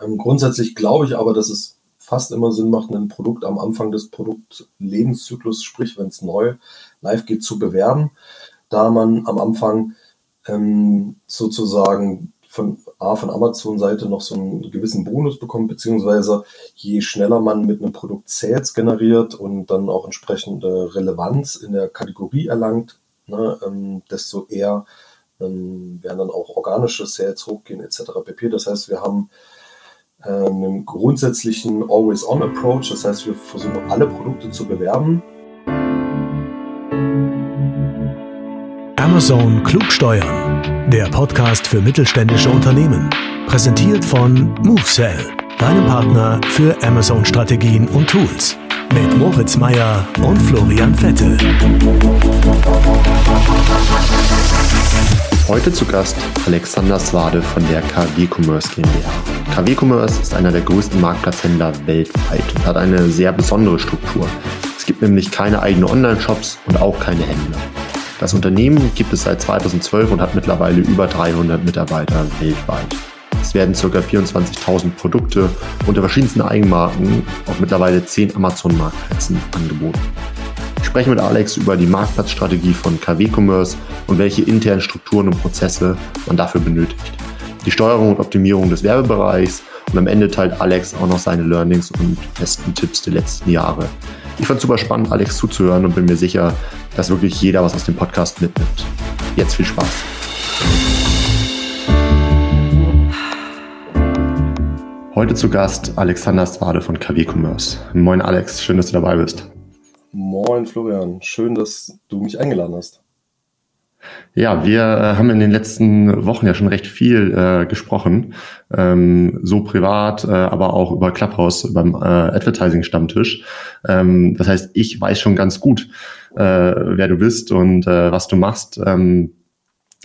Ähm, grundsätzlich glaube ich aber, dass es fast immer Sinn macht, ein Produkt am Anfang des Produktlebenszyklus, sprich wenn es neu live geht, zu bewerben, da man am Anfang ähm, sozusagen von, A, von Amazon-Seite noch so einen gewissen Bonus bekommt, beziehungsweise je schneller man mit einem Produkt Sales generiert und dann auch entsprechende Relevanz in der Kategorie erlangt, ne, ähm, desto eher ähm, werden dann auch organische Sales hochgehen etc. pp. Das heißt, wir haben einen grundsätzlichen Always-On-Approach, das heißt, wir versuchen alle Produkte zu bewerben. Amazon Klugsteuern, der Podcast für mittelständische Unternehmen. Präsentiert von MoveSell, deinem Partner für Amazon-Strategien und Tools. Mit Moritz Meyer und Florian Vettel. Heute zu Gast Alexander Swade von der KW Commerce GmbH. KW Commerce ist einer der größten Marktplatzhändler weltweit und hat eine sehr besondere Struktur. Es gibt nämlich keine eigenen Online-Shops und auch keine Händler. Das Unternehmen gibt es seit 2012 und hat mittlerweile über 300 Mitarbeiter weltweit. Es werden ca. 24.000 Produkte unter verschiedensten Eigenmarken auf mittlerweile 10 Amazon-Marktplätzen angeboten. Ich spreche mit Alex über die Marktplatzstrategie von KW Commerce und welche internen Strukturen und Prozesse man dafür benötigt. Die Steuerung und Optimierung des Werbebereichs und am Ende teilt Alex auch noch seine Learnings und besten Tipps der letzten Jahre. Ich fand es super spannend, Alex zuzuhören und bin mir sicher, dass wirklich jeder was aus dem Podcast mitnimmt. Jetzt viel Spaß. Heute zu Gast Alexander Swade von KW Commerce. Moin Alex, schön, dass du dabei bist. Moin Florian, schön, dass du mich eingeladen hast. Ja, wir äh, haben in den letzten Wochen ja schon recht viel äh, gesprochen, ähm, so privat, äh, aber auch über Clubhouse beim äh, Advertising-Stammtisch. Ähm, das heißt, ich weiß schon ganz gut, äh, wer du bist und was du machst. Ähm,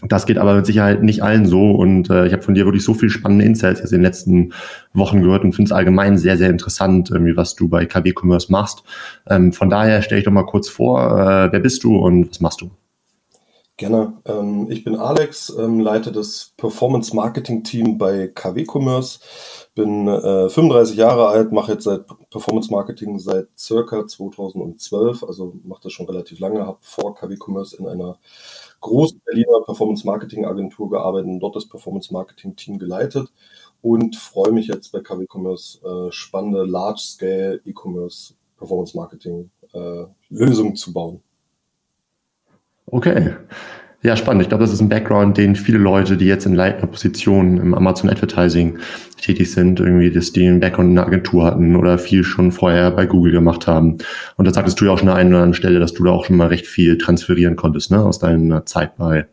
das geht aber mit Sicherheit nicht allen so und äh, ich habe von dir wirklich so viel spannende Insights jetzt in den letzten Wochen gehört und finde es allgemein sehr, sehr interessant, irgendwie, was du bei KW Commerce machst. Ähm, von daher stelle ich doch mal kurz vor, äh, wer bist du und was machst du? Gerne. Ähm, ich bin Alex, ähm, leite das Performance Marketing Team bei KW Commerce, bin äh, 35 Jahre alt, mache jetzt seit Performance Marketing seit circa 2012, also mache das schon relativ lange, habe vor KW Commerce in einer großen Berliner Performance Marketing Agentur gearbeitet und dort das Performance Marketing Team geleitet und freue mich jetzt bei KW Commerce äh, spannende Large Scale E-Commerce Performance Marketing äh, Lösungen zu bauen. Okay. Ja, spannend. Ich glaube, das ist ein Background, den viele Leute, die jetzt in leitender Position im Amazon Advertising tätig sind, irgendwie, dass die einen Background in einer Agentur hatten oder viel schon vorher bei Google gemacht haben. Und da sagtest du ja auch schon an einer oder anderen Stelle, dass du da auch schon mal recht viel transferieren konntest, ne, aus deiner Zeit bei,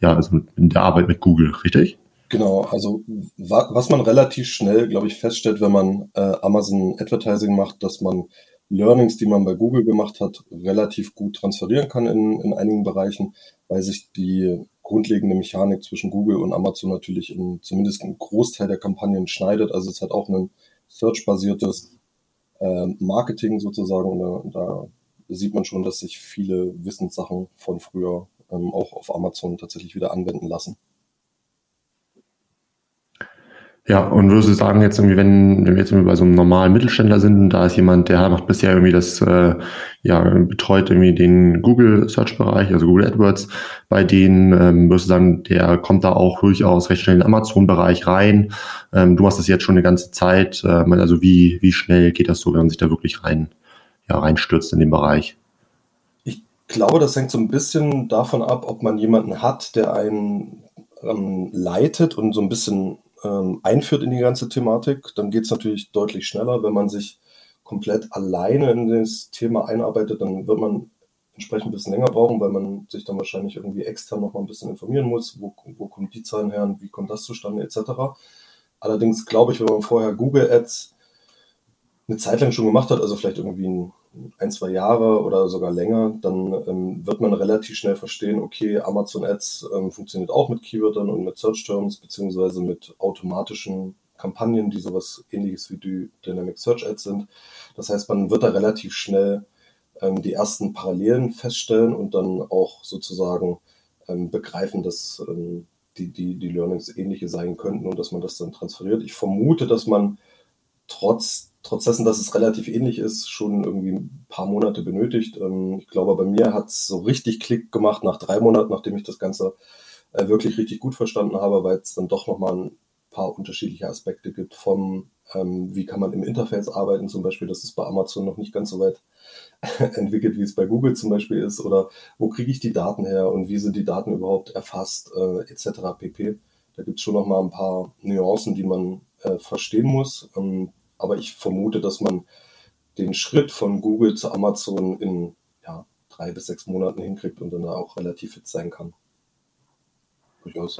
ja, also in der Arbeit mit Google, richtig? Genau, also was man relativ schnell, glaube ich, feststellt, wenn man äh, Amazon Advertising macht, dass man Learnings, die man bei Google gemacht hat, relativ gut transferieren kann in, in einigen Bereichen, weil sich die grundlegende Mechanik zwischen Google und Amazon natürlich in, zumindest im Großteil der Kampagnen schneidet. Also es hat auch ein Search-basiertes äh, Marketing sozusagen. Und da, da, sieht man schon, dass sich viele Wissenssachen von früher ähm, auch auf Amazon tatsächlich wieder anwenden lassen. Ja, und würdest du sagen, jetzt irgendwie, wenn, wenn wir jetzt bei so einem normalen Mittelständler sind, da ist jemand, der macht bisher irgendwie das, äh, ja, betreut irgendwie den Google Search Bereich, also Google AdWords, bei denen ähm, würdest du sagen, der kommt da auch durchaus recht schnell in den Amazon-Bereich rein. Ähm, du machst das jetzt schon eine ganze Zeit. Ähm, also wie, wie schnell geht das so, wenn man sich da wirklich rein, ja, reinstürzt in den Bereich? Ich glaube, das hängt so ein bisschen davon ab, ob man jemanden hat, der einen ähm, leitet und so ein bisschen ähm, einführt in die ganze Thematik, dann geht es natürlich deutlich schneller. Wenn man sich komplett alleine in das Thema einarbeitet, dann wird man entsprechend ein bisschen länger brauchen, weil man sich dann wahrscheinlich irgendwie extern noch mal ein bisschen informieren muss, wo, wo kommen die Zahlen her und wie kommt das zustande etc. Allerdings glaube ich, wenn man vorher Google Ads eine Zeit lang schon gemacht hat, also vielleicht irgendwie ein ein, zwei Jahre oder sogar länger, dann ähm, wird man relativ schnell verstehen, okay, Amazon Ads ähm, funktioniert auch mit Keywörtern und mit Search Terms, beziehungsweise mit automatischen Kampagnen, die sowas ähnliches wie die Dynamic Search Ads sind. Das heißt, man wird da relativ schnell ähm, die ersten Parallelen feststellen und dann auch sozusagen ähm, begreifen, dass ähm, die, die, die Learnings ähnliche sein könnten und dass man das dann transferiert. Ich vermute, dass man trotz, trotz dessen, dass es relativ ähnlich ist, schon irgendwie ein paar Monate benötigt. Ähm, ich glaube, bei mir hat es so richtig Klick gemacht nach drei Monaten, nachdem ich das Ganze äh, wirklich richtig gut verstanden habe, weil es dann doch nochmal ein paar unterschiedliche Aspekte gibt vom, ähm, wie kann man im Interface arbeiten, zum Beispiel, das ist bei Amazon noch nicht ganz so weit entwickelt, wie es bei Google zum Beispiel ist, oder wo kriege ich die Daten her und wie sind die Daten überhaupt erfasst, äh, etc. pp. Da gibt es schon nochmal ein paar Nuancen, die man äh, verstehen muss. Ähm, aber ich vermute, dass man den Schritt von Google zu Amazon in ja, drei bis sechs Monaten hinkriegt und dann auch relativ fit sein kann. Durchaus.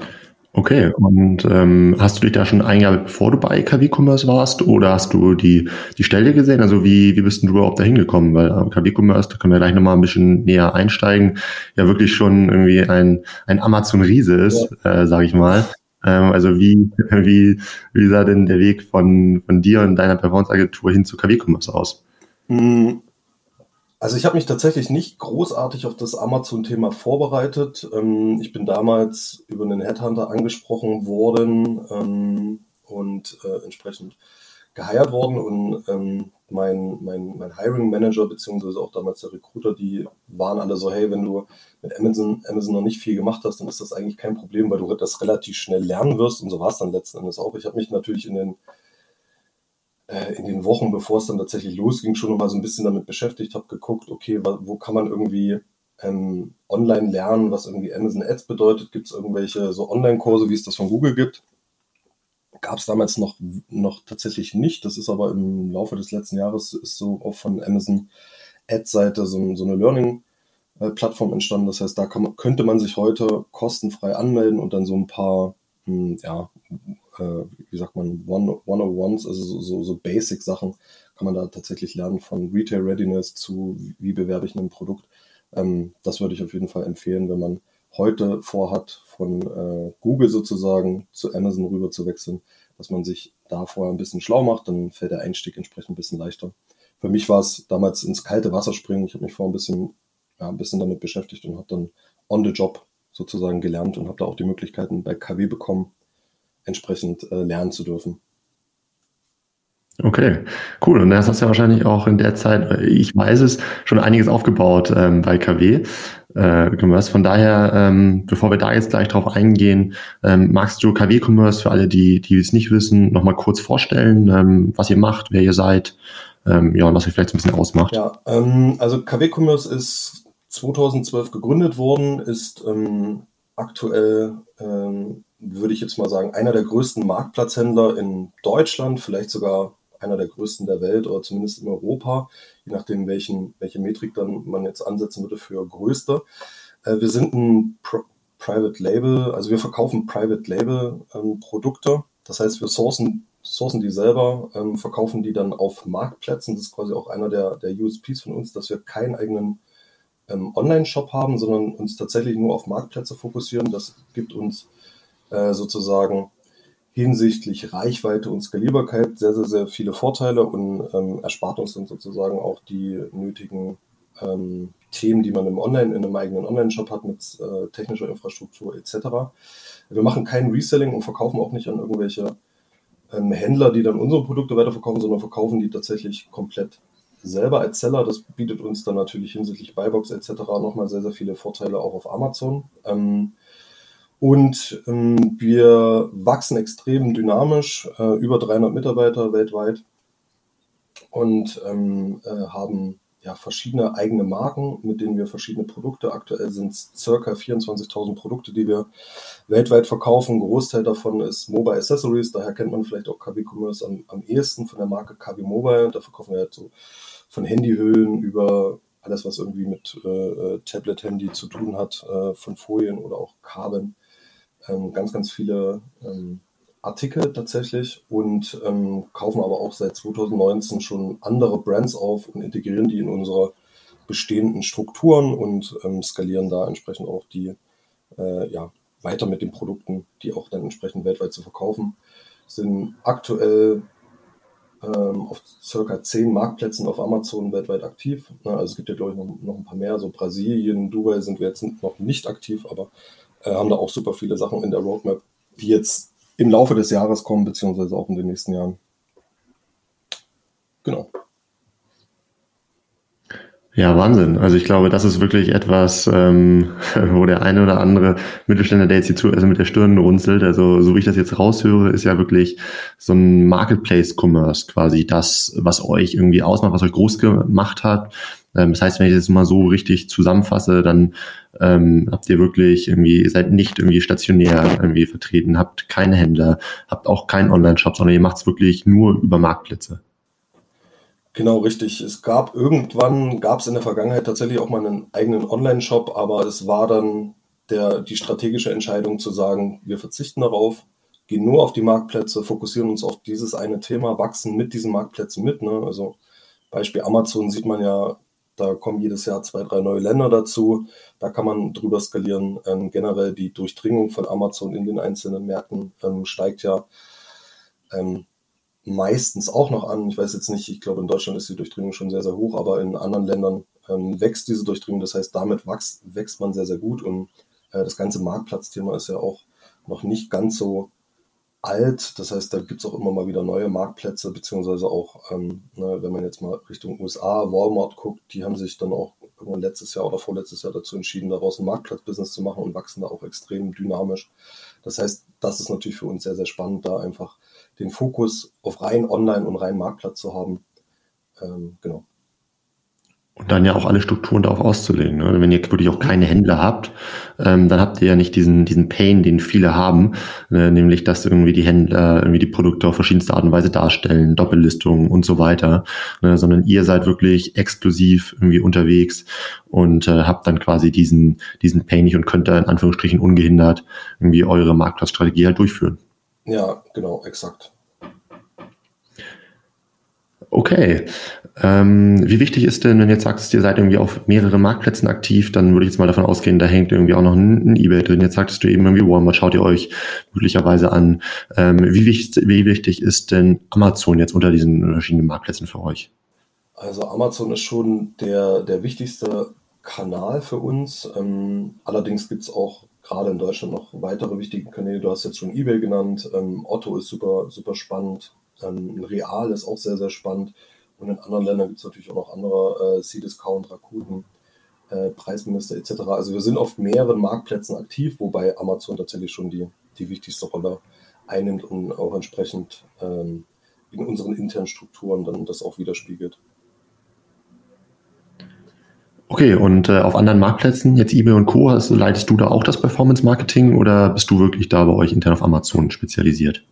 Okay, und ähm, hast du dich da schon eingearbeitet, bevor du bei KW Commerce warst oder hast du die, die Stelle gesehen? Also wie, wie bist du überhaupt da hingekommen? Weil äh, KW Commerce, da können wir gleich nochmal ein bisschen näher einsteigen, ja wirklich schon irgendwie ein, ein Amazon-Riese ist, ja. äh, sage ich mal. Ähm, also wie, wie, wie sah denn der Weg von, von dir und deiner Performance-Agentur hin zu KW Commerce aus? Hm, also ich habe mich tatsächlich nicht großartig auf das Amazon-Thema vorbereitet. Ähm, ich bin damals über einen Headhunter angesprochen worden ähm, und äh, entsprechend geheiert worden und ähm, mein, mein, mein Hiring Manager beziehungsweise auch damals der Recruiter, die waren alle so, hey, wenn du mit Amazon, Amazon noch nicht viel gemacht hast, dann ist das eigentlich kein Problem, weil du das relativ schnell lernen wirst und so war es dann letzten Endes auch. Ich habe mich natürlich in den äh, in den Wochen, bevor es dann tatsächlich losging, schon mal so ein bisschen damit beschäftigt, habe geguckt, okay, wo kann man irgendwie ähm, online lernen, was irgendwie Amazon Ads bedeutet? Gibt es irgendwelche so Online-Kurse, wie es das von Google gibt? Gab es damals noch, noch tatsächlich nicht. Das ist aber im Laufe des letzten Jahres ist so auch von Amazon Ads-Seite so, so eine Learning-Plattform entstanden. Das heißt, da man, könnte man sich heute kostenfrei anmelden und dann so ein paar hm, ja, äh, wie sagt man, One-on-Ones, also so, so, so Basic-Sachen kann man da tatsächlich lernen, von Retail Readiness zu, wie bewerbe ich ein Produkt. Ähm, das würde ich auf jeden Fall empfehlen, wenn man heute vorhat, von äh, Google sozusagen zu Amazon rüber zu wechseln, dass man sich da vorher ein bisschen schlau macht, dann fällt der Einstieg entsprechend ein bisschen leichter. Für mich war es damals ins kalte Wasser springen. Ich habe mich vorher ein bisschen, ja, ein bisschen damit beschäftigt und habe dann on the job sozusagen gelernt und habe da auch die Möglichkeiten bei KW bekommen, entsprechend äh, lernen zu dürfen. Okay, cool. Und das hast du ja wahrscheinlich auch in der Zeit, ich weiß es, schon einiges aufgebaut ähm, bei KW. Äh, Commerce. Von daher, ähm, bevor wir da jetzt gleich drauf eingehen, ähm, magst du KW Commerce für alle, die, die es nicht wissen, nochmal kurz vorstellen, ähm, was ihr macht, wer ihr seid, ähm, ja, und was ihr vielleicht ein bisschen ausmacht? Ja, ähm, also KW Commerce ist 2012 gegründet worden, ist ähm, aktuell ähm, würde ich jetzt mal sagen, einer der größten Marktplatzhändler in Deutschland, vielleicht sogar einer der größten der Welt oder zumindest in Europa, je nachdem, welchen, welche Metrik dann man jetzt ansetzen würde für größte. Äh, wir sind ein Pro Private Label, also wir verkaufen Private Label ähm, Produkte. Das heißt, wir sourcen, sourcen die selber, ähm, verkaufen die dann auf Marktplätzen. Das ist quasi auch einer der, der USPs von uns, dass wir keinen eigenen ähm, Online-Shop haben, sondern uns tatsächlich nur auf Marktplätze fokussieren. Das gibt uns äh, sozusagen hinsichtlich Reichweite und Skalierbarkeit sehr, sehr, sehr viele Vorteile und ähm, erspart uns dann sozusagen auch die nötigen ähm, Themen, die man im Online, in einem eigenen Online-Shop hat mit äh, technischer Infrastruktur etc. Wir machen kein Reselling und verkaufen auch nicht an irgendwelche ähm, Händler, die dann unsere Produkte weiterverkaufen, sondern verkaufen die tatsächlich komplett selber als Seller. Das bietet uns dann natürlich hinsichtlich Buybox etc. nochmal sehr, sehr viele Vorteile auch auf Amazon. Ähm, und ähm, wir wachsen extrem dynamisch, äh, über 300 Mitarbeiter weltweit und ähm, äh, haben ja, verschiedene eigene Marken, mit denen wir verschiedene Produkte, aktuell sind es circa 24.000 Produkte, die wir weltweit verkaufen. Ein Großteil davon ist Mobile Accessories, daher kennt man vielleicht auch KW Commerce am, am ehesten von der Marke KW Mobile. Da verkaufen wir halt so von Handyhüllen über alles, was irgendwie mit äh, äh Tablet-Handy zu tun hat, äh, von Folien oder auch Kabeln ähm, ganz, ganz viele ähm, Artikel tatsächlich und ähm, kaufen aber auch seit 2019 schon andere Brands auf und integrieren die in unsere bestehenden Strukturen und ähm, skalieren da entsprechend auch die äh, ja, weiter mit den Produkten, die auch dann entsprechend weltweit zu verkaufen. Sind aktuell ähm, auf circa zehn Marktplätzen auf Amazon weltweit aktiv. Na, also es gibt ja, glaube ich, noch, noch ein paar mehr. So Brasilien, Dubai sind wir jetzt noch nicht aktiv, aber äh, haben da auch super viele Sachen in der Roadmap, die jetzt im Laufe des Jahres kommen, beziehungsweise auch in den nächsten Jahren. Genau. Ja, Wahnsinn. Also ich glaube, das ist wirklich etwas, ähm, wo der eine oder andere Mittelständler, der jetzt hier zu, also mit der Stirn runzelt, also so wie ich das jetzt raushöre, ist ja wirklich so ein Marketplace-Commerce quasi das, was euch irgendwie ausmacht, was euch groß gemacht hat. Ähm, das heißt, wenn ich das mal so richtig zusammenfasse, dann ähm, habt ihr wirklich irgendwie, seid nicht irgendwie stationär irgendwie vertreten, habt keine Händler, habt auch keinen Online-Shop, sondern ihr macht es wirklich nur über Marktplätze. Genau, richtig. Es gab irgendwann, gab es in der Vergangenheit tatsächlich auch mal einen eigenen Online-Shop, aber es war dann der, die strategische Entscheidung zu sagen, wir verzichten darauf, gehen nur auf die Marktplätze, fokussieren uns auf dieses eine Thema, wachsen mit diesen Marktplätzen mit. Ne? Also Beispiel Amazon sieht man ja, da kommen jedes Jahr zwei, drei neue Länder dazu. Da kann man drüber skalieren. Ähm, generell die Durchdringung von Amazon in den einzelnen Märkten ähm, steigt ja. Ähm, meistens auch noch an. Ich weiß jetzt nicht, ich glaube, in Deutschland ist die Durchdringung schon sehr, sehr hoch, aber in anderen Ländern ähm, wächst diese Durchdringung. Das heißt, damit wächst, wächst man sehr, sehr gut. Und äh, das ganze Marktplatzthema ist ja auch noch nicht ganz so alt. Das heißt, da gibt es auch immer mal wieder neue Marktplätze, beziehungsweise auch, ähm, ne, wenn man jetzt mal Richtung USA, Walmart guckt, die haben sich dann auch irgendwann letztes Jahr oder vorletztes Jahr dazu entschieden, daraus ein Marktplatzbusiness zu machen und wachsen da auch extrem dynamisch. Das heißt, das ist natürlich für uns sehr, sehr spannend, da einfach den Fokus auf rein Online und rein Marktplatz zu haben. Ähm, genau. Und dann ja auch alle Strukturen darauf auszulegen. Ne? Wenn ihr wirklich auch keine Händler habt, ähm, dann habt ihr ja nicht diesen, diesen Pain, den viele haben, äh, nämlich dass irgendwie die Händler irgendwie die Produkte auf verschiedenste Art und Weise darstellen, Doppellistungen und so weiter, ne? sondern ihr seid wirklich exklusiv irgendwie unterwegs und äh, habt dann quasi diesen, diesen Pain nicht und könnt da in Anführungsstrichen ungehindert irgendwie eure Marktplatzstrategie halt durchführen. Ja, genau, exakt. Okay. Ähm, wie wichtig ist denn, wenn du jetzt sagst, ihr seid irgendwie auf mehreren Marktplätzen aktiv, dann würde ich jetzt mal davon ausgehen, da hängt irgendwie auch noch ein, ein Ebay drin. Jetzt sagtest du eben irgendwie Walmart, schaut ihr euch möglicherweise an. Ähm, wie, wichtig, wie wichtig ist denn Amazon jetzt unter diesen verschiedenen Marktplätzen für euch? Also Amazon ist schon der, der wichtigste Kanal für uns. Ähm, allerdings gibt es auch gerade in Deutschland noch weitere wichtige Kanäle. Du hast jetzt schon eBay genannt. Ähm, Otto ist super, super spannend. Ähm, Real ist auch sehr, sehr spannend. Und in anderen Ländern gibt es natürlich auch noch andere, äh, C-Discount, Rakuten, äh, Preisminister etc. Also wir sind auf mehreren Marktplätzen aktiv, wobei Amazon tatsächlich schon die, die wichtigste Rolle einnimmt und auch entsprechend ähm, in unseren internen Strukturen dann das auch widerspiegelt. Okay, und äh, auf anderen Marktplätzen, jetzt eBay und Co., also leitest du da auch das Performance Marketing oder bist du wirklich da bei euch intern auf Amazon spezialisiert?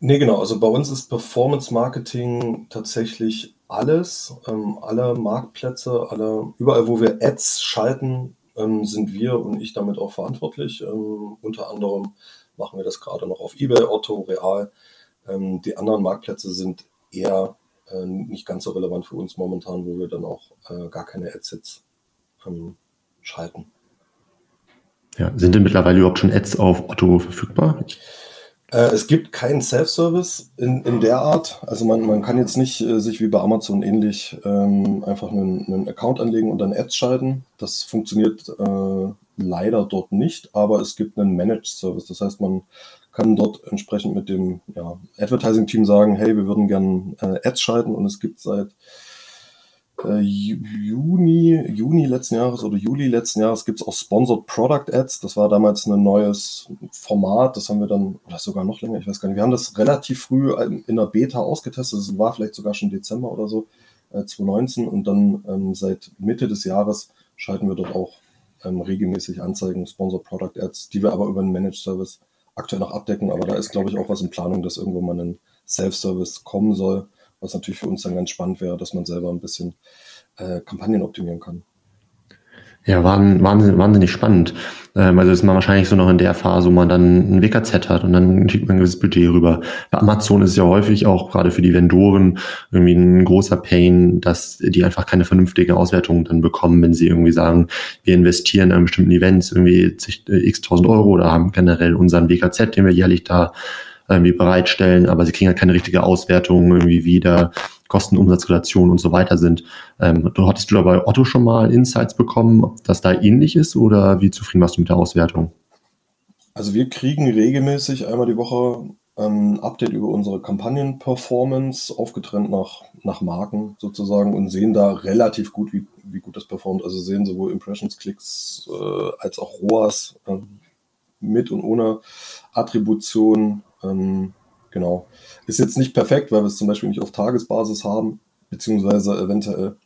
Nee, genau. Also bei uns ist Performance Marketing tatsächlich alles. Ähm, alle Marktplätze, alle, überall, wo wir Ads schalten, ähm, sind wir und ich damit auch verantwortlich. Ähm, unter anderem machen wir das gerade noch auf eBay, Otto, Real. Ähm, die anderen Marktplätze sind eher äh, nicht ganz so relevant für uns momentan, wo wir dann auch äh, gar keine Ads jetzt ähm, schalten. Ja, sind denn mittlerweile überhaupt schon Ads auf Otto verfügbar? Äh, es gibt keinen Self-Service in, in der Art. Also man, man kann jetzt nicht äh, sich wie bei Amazon ähnlich ähm, einfach einen, einen Account anlegen und dann Ads schalten. Das funktioniert äh, leider dort nicht, aber es gibt einen Managed Service. Das heißt, man kann dort entsprechend mit dem ja, Advertising-Team sagen, hey, wir würden gerne äh, Ads schalten und es gibt seit äh, Juni, Juni letzten Jahres oder Juli letzten Jahres gibt es auch Sponsored Product Ads. Das war damals ein neues Format. Das haben wir dann, oder sogar noch länger, ich weiß gar nicht. Wir haben das relativ früh in der Beta ausgetestet. Das war vielleicht sogar schon Dezember oder so, äh, 2019. Und dann ähm, seit Mitte des Jahres schalten wir dort auch ähm, regelmäßig Anzeigen, Sponsored Product Ads, die wir aber über einen Managed Service aktuell noch abdecken. Aber da ist, glaube ich, auch was in Planung, dass irgendwo mal ein Self-Service kommen soll was natürlich für uns dann ganz spannend wäre, dass man selber ein bisschen äh, Kampagnen optimieren kann. Ja, wahnsinnig, wahnsinnig spannend. Ähm, also ist man wahrscheinlich so noch in der Phase, wo man dann ein WKZ hat und dann schickt man ein gewisses Budget rüber. Bei Amazon ist es ja häufig auch gerade für die Vendoren irgendwie ein großer Pain, dass die einfach keine vernünftige Auswertung dann bekommen, wenn sie irgendwie sagen, wir investieren in bestimmten Events irgendwie äh, x tausend Euro oder haben generell unseren WKZ, den wir jährlich da irgendwie bereitstellen, aber sie kriegen halt keine richtige Auswertung, irgendwie wieder Kosten-Umsatzrelation und so weiter sind. Ähm, hattest du da bei Otto schon mal Insights bekommen, ob das da ähnlich ist oder wie zufrieden warst du mit der Auswertung? Also wir kriegen regelmäßig einmal die Woche ähm, Update über unsere Kampagnen-Performance, aufgetrennt nach, nach Marken sozusagen und sehen da relativ gut, wie, wie gut das performt. Also sehen sowohl Impressions, Klicks äh, als auch ROAS äh, mit und ohne Attribution. Ähm, genau. Ist jetzt nicht perfekt, weil wir es zum Beispiel nicht auf Tagesbasis haben, beziehungsweise eventuell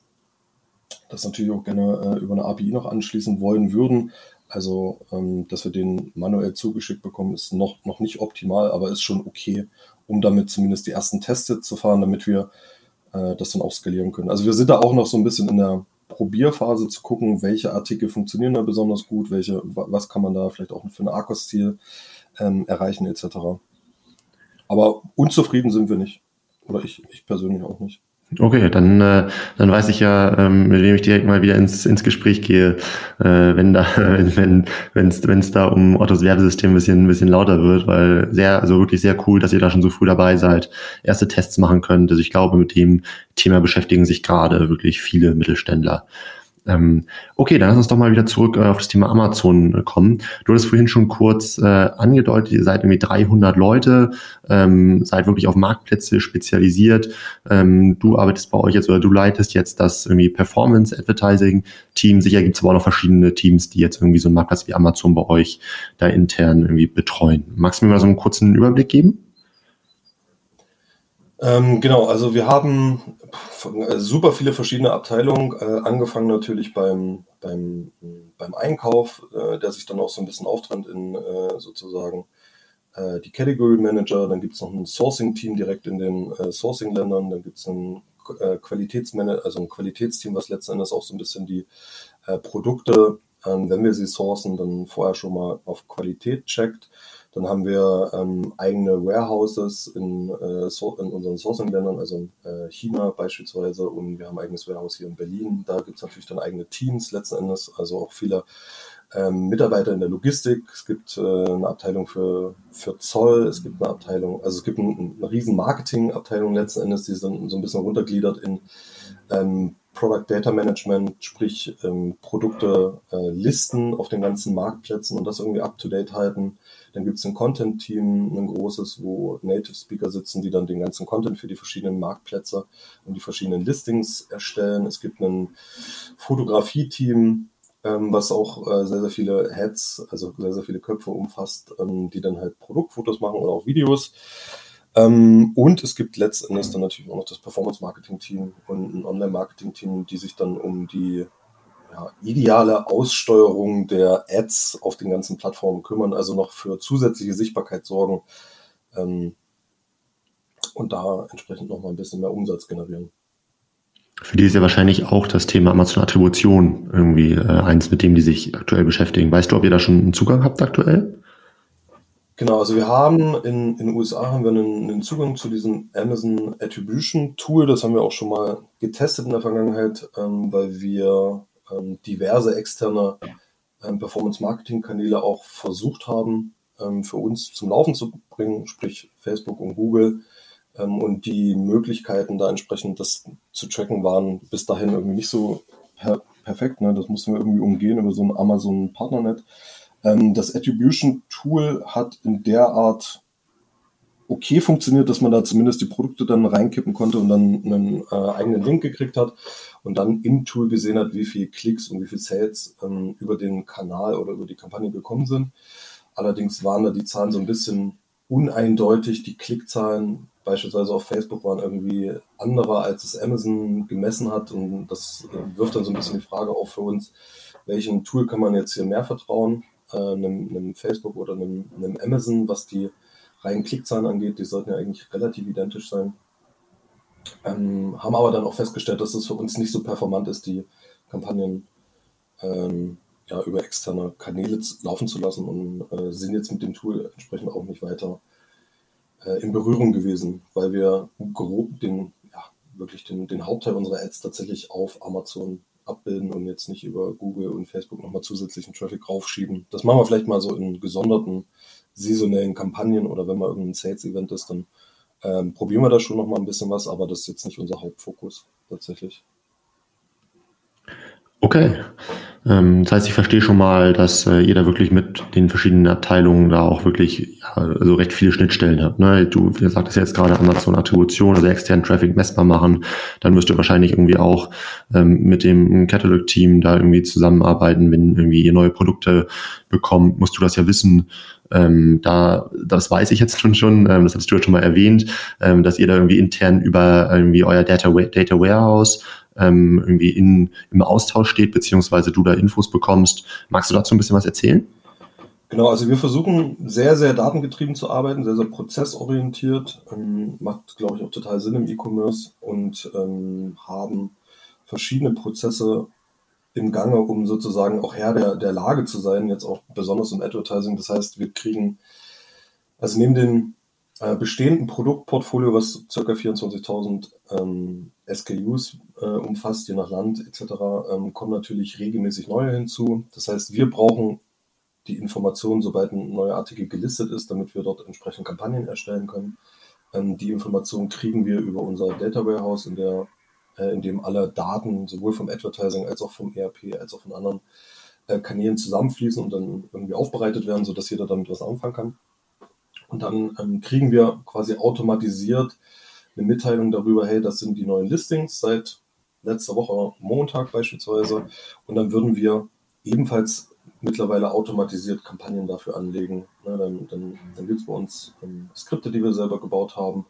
das natürlich auch gerne äh, über eine API noch anschließen wollen würden. Also, ähm, dass wir den manuell zugeschickt bekommen, ist noch, noch nicht optimal, aber ist schon okay, um damit zumindest die ersten Tests zu fahren, damit wir äh, das dann auch skalieren können. Also wir sind da auch noch so ein bisschen in der Probierphase zu gucken, welche Artikel funktionieren da besonders gut, welche, was kann man da vielleicht auch für ein Arkos-Ziel ähm, erreichen, etc. Aber unzufrieden sind wir nicht. Oder ich, ich persönlich auch nicht. Okay, dann, äh, dann weiß ich ja, ähm, mit wem ich direkt mal wieder ins, ins Gespräch gehe, äh, wenn da, wenn wenn es wenn es da um Ottos Werbesystem ein bisschen ein bisschen lauter wird, weil sehr, also wirklich sehr cool, dass ihr da schon so früh dabei seid, erste Tests machen könnt. Also ich glaube, mit dem Thema beschäftigen sich gerade wirklich viele Mittelständler. Ähm, okay, dann lass uns doch mal wieder zurück äh, auf das Thema Amazon äh, kommen. Du hattest vorhin schon kurz äh, angedeutet, ihr seid irgendwie 300 Leute, ähm, seid wirklich auf Marktplätze spezialisiert. Ähm, du arbeitest bei euch jetzt oder du leitest jetzt das irgendwie Performance Advertising Team. Sicher gibt es aber auch noch verschiedene Teams, die jetzt irgendwie so einen Marktplatz wie Amazon bei euch da intern irgendwie betreuen. Magst du mir mal so einen kurzen Überblick geben? Ähm, genau, also wir haben äh, super viele verschiedene Abteilungen, äh, angefangen natürlich beim, beim, beim Einkauf, äh, der sich dann auch so ein bisschen auftrennt in äh, sozusagen äh, die Category Manager, dann gibt es noch ein Sourcing-Team direkt in den äh, Sourcing-Ländern, dann gibt es ein Qualitätsmanager, also ein Qualitätsteam, was letzten Endes auch so ein bisschen die Produkte, ähm, wenn wir sie sourcen, dann vorher schon mal auf Qualität checkt. Dann haben wir ähm, eigene Warehouses in, äh, so, in unseren Sourcing-Ländern, also in äh, China beispielsweise, und wir haben ein eigenes Warehouse hier in Berlin. Da gibt es natürlich dann eigene Teams letzten Endes, also auch viele ähm, Mitarbeiter in der Logistik. Es gibt äh, eine Abteilung für, für Zoll, es gibt eine Abteilung, also es gibt ein, eine riesen Marketing-Abteilung letzten Endes, die sind so ein bisschen runtergliedert in ähm, Product Data Management, sprich ähm, Produkte äh, listen auf den ganzen Marktplätzen und das irgendwie up-to-date halten. Dann gibt es ein Content-Team, ein großes, wo Native Speaker sitzen, die dann den ganzen Content für die verschiedenen Marktplätze und die verschiedenen Listings erstellen. Es gibt ein Fotografie-Team, ähm, was auch äh, sehr, sehr viele Heads, also sehr, sehr viele Köpfe umfasst, ähm, die dann halt Produktfotos machen oder auch Videos. Ähm, und es gibt letztendlich dann natürlich auch noch das Performance-Marketing-Team und ein Online-Marketing-Team, die sich dann um die ja, ideale Aussteuerung der Ads auf den ganzen Plattformen kümmern, also noch für zusätzliche Sichtbarkeit sorgen ähm, und da entsprechend noch mal ein bisschen mehr Umsatz generieren. Für die ist ja wahrscheinlich auch das Thema Amazon Attribution irgendwie äh, eins, mit dem die sich aktuell beschäftigen. Weißt du, ob ihr da schon einen Zugang habt aktuell? Genau, also wir haben in, in den USA haben wir einen, einen Zugang zu diesem Amazon Attribution Tool. Das haben wir auch schon mal getestet in der Vergangenheit, ähm, weil wir ähm, diverse externe ähm, Performance-Marketing-Kanäle auch versucht haben, ähm, für uns zum Laufen zu bringen, sprich Facebook und Google. Ähm, und die Möglichkeiten, da entsprechend das zu tracken, waren bis dahin irgendwie nicht so per perfekt. Ne? Das mussten wir irgendwie umgehen über so ein Amazon Partnernet. Ähm, das Attribution Tool hat in der Art okay funktioniert, dass man da zumindest die Produkte dann reinkippen konnte und dann einen äh, eigenen Link gekriegt hat und dann im Tool gesehen hat, wie viel Klicks und wie viel Sales ähm, über den Kanal oder über die Kampagne gekommen sind. Allerdings waren da die Zahlen so ein bisschen uneindeutig. Die Klickzahlen beispielsweise auf Facebook waren irgendwie anderer, als es Amazon gemessen hat. Und das äh, wirft dann so ein bisschen die Frage auf für uns, welchem Tool kann man jetzt hier mehr vertrauen? Äh, einem, einem Facebook oder einem, einem Amazon, was die reinen Klickzahlen angeht, die sollten ja eigentlich relativ identisch sein. Ähm, haben aber dann auch festgestellt, dass es für uns nicht so performant ist, die Kampagnen ähm, ja, über externe Kanäle laufen zu lassen und äh, sind jetzt mit dem Tool entsprechend auch nicht weiter äh, in Berührung gewesen, weil wir grob den, ja, wirklich den, den Hauptteil unserer Ads tatsächlich auf Amazon abbilden und jetzt nicht über Google und Facebook nochmal zusätzlichen Traffic raufschieben. Das machen wir vielleicht mal so in gesonderten saisonellen Kampagnen oder wenn mal irgendein Sales-Event ist, dann ähm, probieren wir da schon noch mal ein bisschen was, aber das ist jetzt nicht unser Hauptfokus tatsächlich. Okay. Ähm, das heißt, ich verstehe schon mal, dass äh, ihr da wirklich mit den verschiedenen Abteilungen da auch wirklich ja, also recht viele Schnittstellen habt. Ne? Du, sagtest jetzt gerade Amazon-Attribution, also externen Traffic messbar machen. Dann müsst ihr wahrscheinlich irgendwie auch ähm, mit dem Catalog-Team da irgendwie zusammenarbeiten, wenn irgendwie ihr neue Produkte bekommt, musst du das ja wissen. Ähm, da, das weiß ich jetzt schon schon, ähm, das hast du ja schon mal erwähnt, ähm, dass ihr da irgendwie intern über irgendwie euer Data, Data Warehouse ähm, irgendwie in, im Austausch steht, beziehungsweise du da Infos bekommst. Magst du dazu ein bisschen was erzählen? Genau, also wir versuchen sehr, sehr datengetrieben zu arbeiten, sehr, sehr prozessorientiert. Ähm, macht, glaube ich, auch total Sinn im E-Commerce und ähm, haben verschiedene Prozesse im Gange, um sozusagen auch Herr der, der Lage zu sein, jetzt auch besonders im Advertising. Das heißt, wir kriegen, also neben dem äh, bestehenden Produktportfolio, was ca. 24.000 ähm, SKUs äh, umfasst, je nach Land etc., ähm, kommen natürlich regelmäßig neue hinzu. Das heißt, wir brauchen die Informationen, sobald ein neuer Artikel gelistet ist, damit wir dort entsprechend Kampagnen erstellen können. Ähm, die Informationen kriegen wir über unser Data Warehouse, in, der, äh, in dem alle Daten sowohl vom Advertising als auch vom ERP als auch von anderen äh, Kanälen zusammenfließen und dann irgendwie aufbereitet werden, sodass jeder damit was anfangen kann. Und dann ähm, kriegen wir quasi automatisiert eine Mitteilung darüber, hey, das sind die neuen Listings seit letzter Woche Montag beispielsweise. Und dann würden wir ebenfalls mittlerweile automatisiert Kampagnen dafür anlegen. Ja, dann dann, dann gibt es bei uns ähm, Skripte, die wir selber gebaut haben,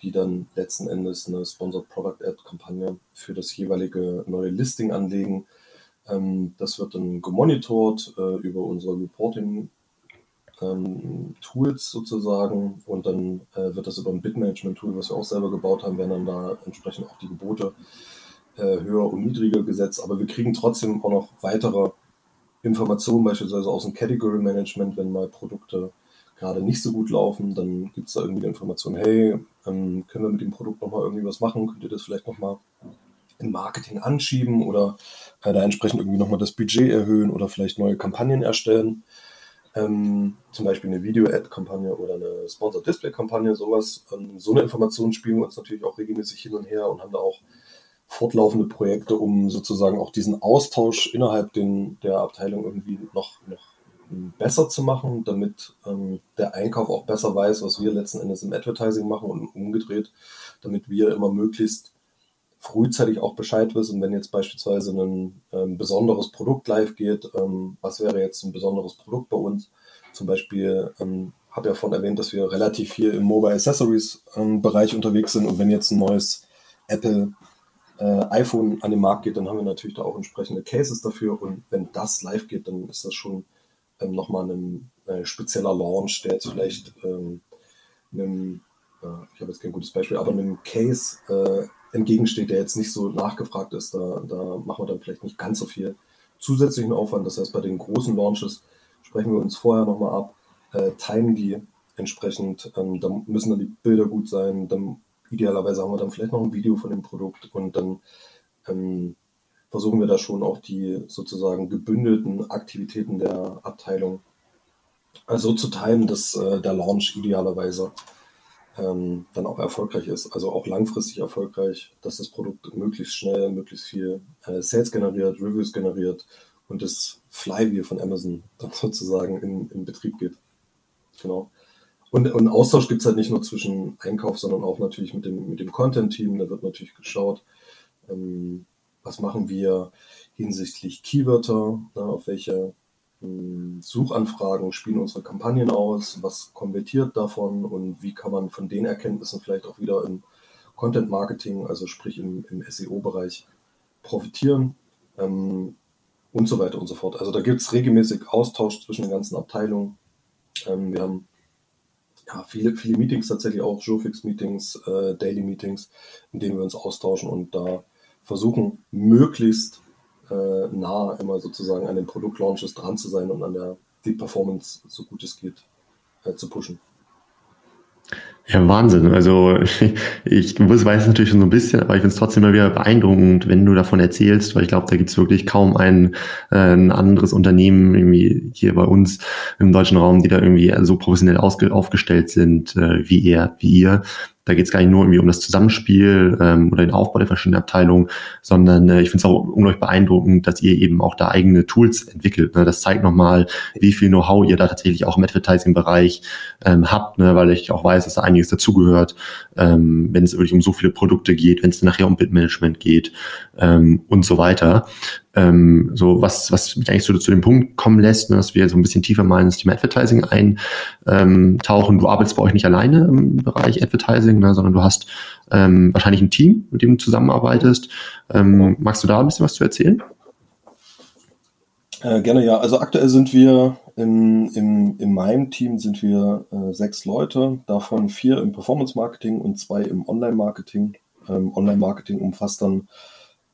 die dann letzten Endes eine Sponsored Product Ad Kampagne für das jeweilige neue Listing anlegen. Ähm, das wird dann gemonitort äh, über unser Reporting ähm, Tools sozusagen und dann äh, wird das über ein Bitmanagement-Tool, was wir auch selber gebaut haben, werden dann da entsprechend auch die Gebote äh, höher und niedriger gesetzt. Aber wir kriegen trotzdem auch noch weitere Informationen, beispielsweise aus dem Category Management, wenn mal Produkte gerade nicht so gut laufen, dann gibt es da irgendwie die Information, hey, ähm, können wir mit dem Produkt nochmal irgendwie was machen? Könnt ihr das vielleicht nochmal im Marketing anschieben oder äh, da entsprechend irgendwie nochmal das Budget erhöhen oder vielleicht neue Kampagnen erstellen? Ähm, zum Beispiel eine Video-Ad-Kampagne oder eine Sponsor-Display-Kampagne, sowas. Ähm, so eine Information spielen wir uns natürlich auch regelmäßig hin und her und haben da auch fortlaufende Projekte, um sozusagen auch diesen Austausch innerhalb den, der Abteilung irgendwie noch, noch besser zu machen, damit ähm, der Einkauf auch besser weiß, was wir letzten Endes im Advertising machen und umgedreht, damit wir immer möglichst frühzeitig auch Bescheid wissen, wenn jetzt beispielsweise ein ähm, besonderes Produkt live geht. Ähm, was wäre jetzt ein besonderes Produkt bei uns? Zum Beispiel ähm, habe ja vorhin erwähnt, dass wir relativ viel im Mobile Accessories ähm, Bereich unterwegs sind und wenn jetzt ein neues Apple äh, iPhone an den Markt geht, dann haben wir natürlich da auch entsprechende Cases dafür und wenn das live geht, dann ist das schon ähm, nochmal ein äh, spezieller Launch, der jetzt vielleicht ähm, einem, äh, ich habe jetzt kein gutes Beispiel, aber einem Case äh, entgegensteht, der jetzt nicht so nachgefragt ist. Da, da machen wir dann vielleicht nicht ganz so viel zusätzlichen Aufwand. Das heißt, bei den großen Launches sprechen wir uns vorher nochmal ab, äh, timen die entsprechend. Ähm, da müssen dann die Bilder gut sein. Dann idealerweise haben wir dann vielleicht noch ein Video von dem Produkt und dann ähm, versuchen wir da schon auch die sozusagen gebündelten Aktivitäten der Abteilung also zu teilen, dass äh, der Launch idealerweise ähm, dann auch erfolgreich ist, also auch langfristig erfolgreich, dass das Produkt möglichst schnell, möglichst viel äh, Sales generiert, Reviews generiert und das Flywheel von Amazon dann sozusagen in, in Betrieb geht. Genau. Und, und Austausch gibt es halt nicht nur zwischen Einkauf, sondern auch natürlich mit dem, mit dem Content-Team. Da wird natürlich geschaut, ähm, was machen wir hinsichtlich Keywörter, ne, auf welche Suchanfragen spielen unsere Kampagnen aus, was konvertiert davon und wie kann man von den Erkenntnissen vielleicht auch wieder im Content Marketing, also sprich im, im SEO-Bereich, profitieren ähm, und so weiter und so fort. Also da gibt es regelmäßig Austausch zwischen den ganzen Abteilungen. Ähm, wir haben ja, viele, viele Meetings tatsächlich auch, Showfix-Meetings, äh, Daily-Meetings, in denen wir uns austauschen und da versuchen, möglichst äh, nah immer sozusagen an den Produktlaunches dran zu sein und an der die Performance so gut es geht äh, zu pushen. Ja, Wahnsinn. Also ich weiß es natürlich schon so ein bisschen, aber ich finde es trotzdem immer wieder beeindruckend, wenn du davon erzählst, weil ich glaube, da gibt es wirklich kaum ein, äh, ein anderes Unternehmen irgendwie hier bei uns im deutschen Raum, die da irgendwie so professionell aufgestellt sind äh, wie ihr, wie ihr. Da geht es gar nicht nur irgendwie um das Zusammenspiel ähm, oder den Aufbau der verschiedenen Abteilungen, sondern äh, ich finde es auch unglaublich beeindruckend, dass ihr eben auch da eigene Tools entwickelt. Ne? Das zeigt nochmal, wie viel Know-how ihr da tatsächlich auch im Advertising-Bereich ähm, habt, ne? weil ich auch weiß, dass da einiges dazugehört, ähm, wenn es wirklich um so viele Produkte geht, wenn es nachher um Bitmanagement geht ähm, und so weiter ähm, so was, was mich eigentlich so zu dem Punkt kommen lässt, ne, dass wir so ein bisschen tiefer mal ins Thema Advertising eintauchen. du arbeitest bei euch nicht alleine im Bereich Advertising, ne, sondern du hast ähm, wahrscheinlich ein Team, mit dem du zusammenarbeitest. Ähm, magst du da ein bisschen was zu erzählen? Äh, gerne ja. Also aktuell sind wir in, in, in meinem Team sind wir äh, sechs Leute, davon vier im Performance Marketing und zwei im Online Marketing. Ähm, Online Marketing umfasst dann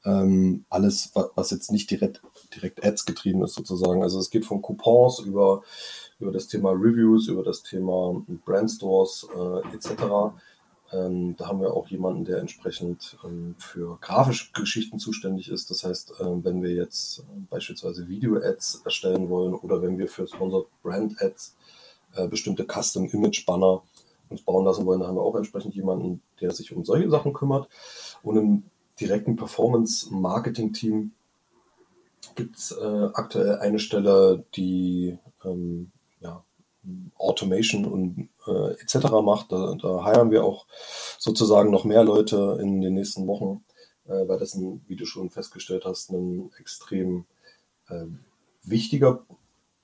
ähm, alles, was jetzt nicht direkt, direkt Ads getrieben ist sozusagen. Also es geht von Coupons über, über das Thema Reviews, über das Thema Brandstores äh, etc. Ähm, da haben wir auch jemanden, der entsprechend ähm, für grafische Geschichten zuständig ist. Das heißt, ähm, wenn wir jetzt äh, beispielsweise Video-Ads erstellen wollen oder wenn wir für Sponsored Brand-Ads äh, bestimmte Custom-Image-Banner uns bauen lassen wollen, dann haben wir auch entsprechend jemanden, der sich um solche Sachen kümmert. Und im direkten Performance-Marketing-Team gibt es äh, aktuell eine Stelle, die ähm, ja, Automation und äh, etc. macht. Da, da heiren wir auch sozusagen noch mehr Leute in den nächsten Wochen, äh, weil das, ein, wie du schon festgestellt hast, ein extrem äh, wichtiger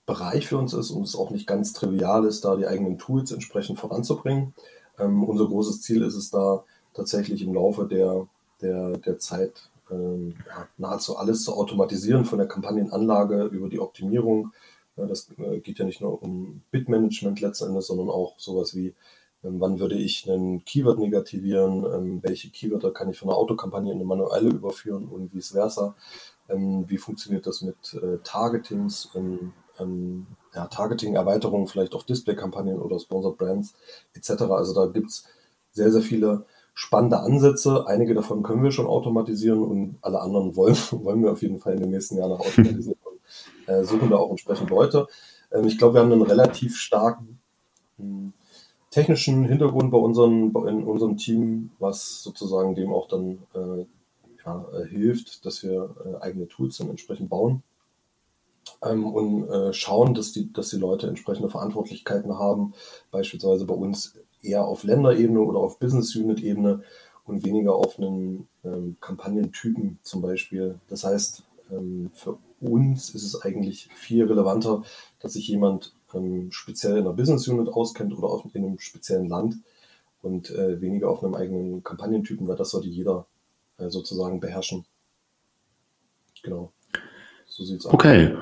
Bereich für uns ist und es auch nicht ganz trivial ist, da die eigenen Tools entsprechend voranzubringen. Ähm, unser großes Ziel ist es da tatsächlich im Laufe der der, der Zeit ähm, nahezu alles zu automatisieren, von der Kampagnenanlage über die Optimierung. Ja, das äh, geht ja nicht nur um Bitmanagement letzten Endes, sondern auch sowas wie, ähm, wann würde ich einen Keyword negativieren, ähm, welche Keywörter kann ich von einer Autokampagne in eine manuelle überführen und vice versa. Ähm, wie funktioniert das mit äh, Targetings, ja, Targeting-Erweiterungen, vielleicht auch Display-Kampagnen oder Sponsored Brands etc. Also da gibt es sehr, sehr viele spannende Ansätze. Einige davon können wir schon automatisieren und alle anderen wollen, wollen wir auf jeden Fall in den nächsten Jahren noch automatisieren äh, suchen da auch entsprechend Leute. Ähm, ich glaube, wir haben einen relativ starken hm, technischen Hintergrund bei unseren, in unserem Team, was sozusagen dem auch dann äh, ja, äh, hilft, dass wir äh, eigene Tools dann entsprechend bauen ähm, und äh, schauen, dass die, dass die Leute entsprechende Verantwortlichkeiten haben, beispielsweise bei uns eher auf Länderebene oder auf Business Unit Ebene und weniger auf einen ähm, Kampagnentypen zum Beispiel. Das heißt, ähm, für uns ist es eigentlich viel relevanter, dass sich jemand ähm, speziell in einer Business Unit auskennt oder auf, in einem speziellen Land und äh, weniger auf einem eigenen Kampagnentypen, weil das sollte jeder äh, sozusagen beherrschen. Genau. So sieht's aus. Okay.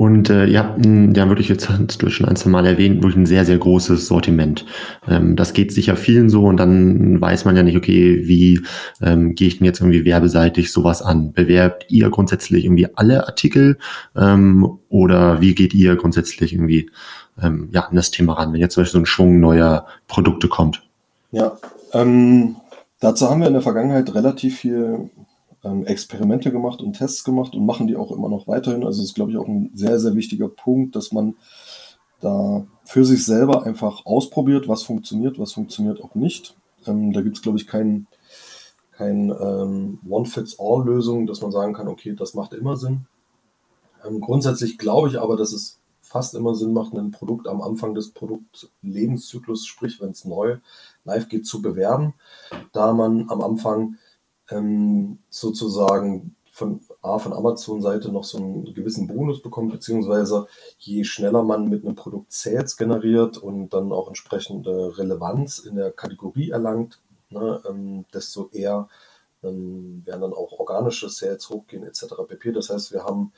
Und äh, ihr habt ein, ja wirklich, jetzt schon ein, zwei Mal erwähnt, wirklich ein sehr, sehr großes Sortiment. Ähm, das geht sicher vielen so und dann weiß man ja nicht, okay, wie ähm, gehe ich denn jetzt irgendwie werbeseitig sowas an? Bewerbt ihr grundsätzlich irgendwie alle Artikel ähm, oder wie geht ihr grundsätzlich irgendwie ähm, ja, an das Thema ran, wenn jetzt zum Beispiel so ein Schwung neuer Produkte kommt? Ja, ähm, dazu haben wir in der Vergangenheit relativ viel ähm, Experimente gemacht und Tests gemacht und machen die auch immer noch weiterhin. Also ist, glaube ich, auch ein sehr, sehr wichtiger Punkt, dass man da für sich selber einfach ausprobiert, was funktioniert, was funktioniert auch nicht. Ähm, da gibt es, glaube ich, keinen kein ähm, One-Fits-All-Lösung, dass man sagen kann, okay, das macht immer Sinn. Ähm, grundsätzlich glaube ich aber, dass es fast immer Sinn macht, ein Produkt am Anfang des Produktlebenszyklus, sprich wenn es neu live geht, zu bewerben, da man am Anfang ähm, sozusagen von, A, von Amazon-Seite noch so einen gewissen Bonus bekommt, beziehungsweise je schneller man mit einem Produkt Sales generiert und dann auch entsprechende Relevanz in der Kategorie erlangt, ne, ähm, desto eher ähm, werden dann auch organische Sales hochgehen etc. pp. Das heißt, wir haben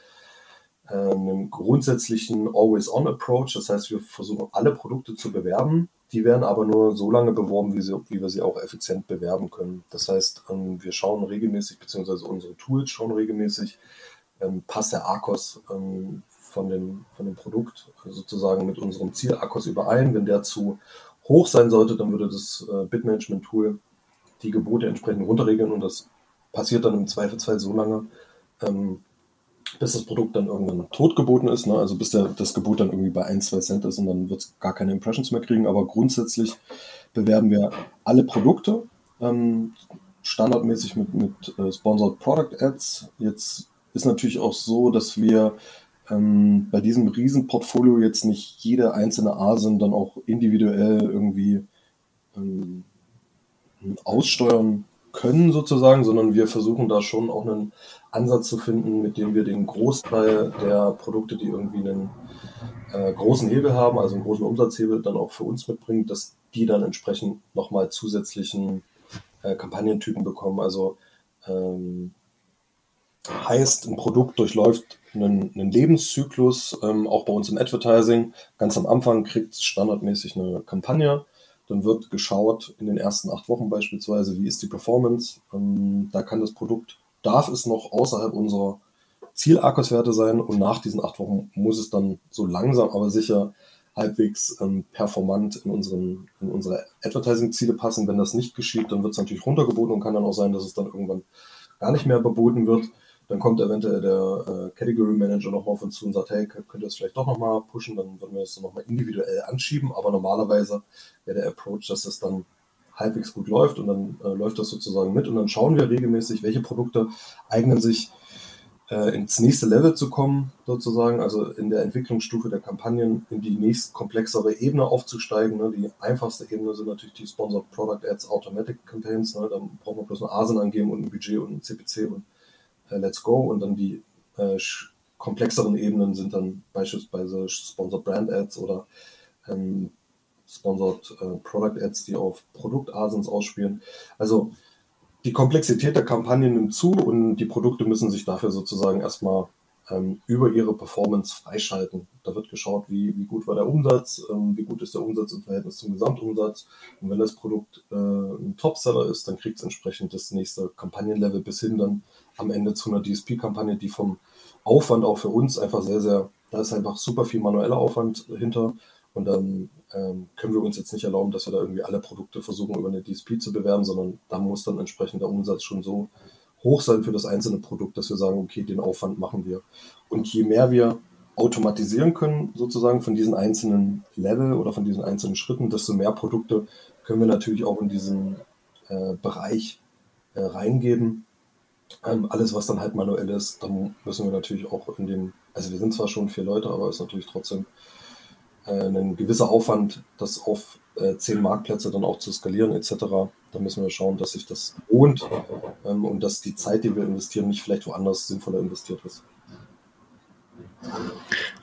äh, einen grundsätzlichen Always-on-Approach, das heißt, wir versuchen alle Produkte zu bewerben die werden aber nur so lange beworben, wie, sie, wie wir sie auch effizient bewerben können. Das heißt, ähm, wir schauen regelmäßig, beziehungsweise unsere Tools schauen regelmäßig, ähm, passt der ARCOS ähm, von dem, von dem Produkt sozusagen mit unserem Zielakkus überein. Wenn der zu hoch sein sollte, dann würde das äh, Bitmanagement-Tool die Gebote entsprechend runterregeln und das passiert dann im Zweifelsfall so lange, ähm, bis das Produkt dann irgendwann totgeboten ist, ne? also bis der, das Gebot dann irgendwie bei 1, 2 Cent ist und dann wird es gar keine Impressions mehr kriegen. Aber grundsätzlich bewerben wir alle Produkte ähm, standardmäßig mit, mit äh, Sponsored Product Ads. Jetzt ist natürlich auch so, dass wir ähm, bei diesem Riesenportfolio jetzt nicht jede einzelne ASIN dann auch individuell irgendwie ähm, aussteuern können sozusagen, sondern wir versuchen da schon auch einen Ansatz zu finden, mit dem wir den Großteil der Produkte, die irgendwie einen äh, großen Hebel haben, also einen großen Umsatzhebel, dann auch für uns mitbringen, dass die dann entsprechend nochmal zusätzlichen äh, Kampagnentypen bekommen. Also ähm, heißt, ein Produkt durchläuft einen, einen Lebenszyklus, ähm, auch bei uns im Advertising. Ganz am Anfang kriegt es standardmäßig eine Kampagne. Dann wird geschaut in den ersten acht Wochen beispielsweise, wie ist die Performance. Ähm, da kann das Produkt, darf es noch außerhalb unserer Ziel-Akkus-Werte sein und nach diesen acht Wochen muss es dann so langsam, aber sicher halbwegs ähm, performant in, unseren, in unsere Advertising-Ziele passen. Wenn das nicht geschieht, dann wird es natürlich runtergeboten und kann dann auch sein, dass es dann irgendwann gar nicht mehr verboten wird. Dann kommt eventuell der äh, Category Manager nochmal auf uns zu und sagt, hey, könnt ihr das vielleicht doch nochmal pushen, dann würden wir das nochmal individuell anschieben. Aber normalerweise wäre der Approach, dass das dann halbwegs gut läuft und dann äh, läuft das sozusagen mit und dann schauen wir regelmäßig, welche Produkte eignen sich äh, ins nächste Level zu kommen, sozusagen, also in der Entwicklungsstufe der Kampagnen in die nächst komplexere Ebene aufzusteigen. Ne? Die einfachste Ebene sind natürlich die Sponsored Product Ads Automatic Campaigns. Ne? Dann braucht man bloß eine ASIN angeben und ein Budget und ein CPC und äh, Let's Go. Und dann die äh, komplexeren Ebenen sind dann beispielsweise Sponsored Brand Ads oder ähm, Sponsored äh, Product Ads, die auf Produkt-Asins ausspielen. Also die Komplexität der Kampagne nimmt zu und die Produkte müssen sich dafür sozusagen erstmal ähm, über ihre Performance freischalten. Da wird geschaut, wie, wie gut war der Umsatz, ähm, wie gut ist der Umsatz im Verhältnis zum Gesamtumsatz. Und wenn das Produkt äh, ein Topseller ist, dann kriegt es entsprechend das nächste Kampagnenlevel bis hin dann am Ende zu einer DSP-Kampagne, die vom Aufwand auch für uns einfach sehr, sehr, da ist einfach super viel manueller Aufwand hinter. Und dann ähm, können wir uns jetzt nicht erlauben, dass wir da irgendwie alle Produkte versuchen, über eine DSP zu bewerben, sondern da muss dann entsprechend der Umsatz schon so hoch sein für das einzelne Produkt, dass wir sagen, okay, den Aufwand machen wir. Und je mehr wir automatisieren können, sozusagen von diesen einzelnen Level oder von diesen einzelnen Schritten, desto mehr Produkte können wir natürlich auch in diesen äh, Bereich äh, reingeben. Ähm, alles, was dann halt manuell ist, dann müssen wir natürlich auch in dem, also wir sind zwar schon vier Leute, aber es ist natürlich trotzdem ein gewisser Aufwand, das auf äh, zehn Marktplätze dann auch zu skalieren etc. Da müssen wir schauen, dass sich das lohnt ähm, und dass die Zeit, die wir investieren, nicht vielleicht woanders sinnvoller investiert ist.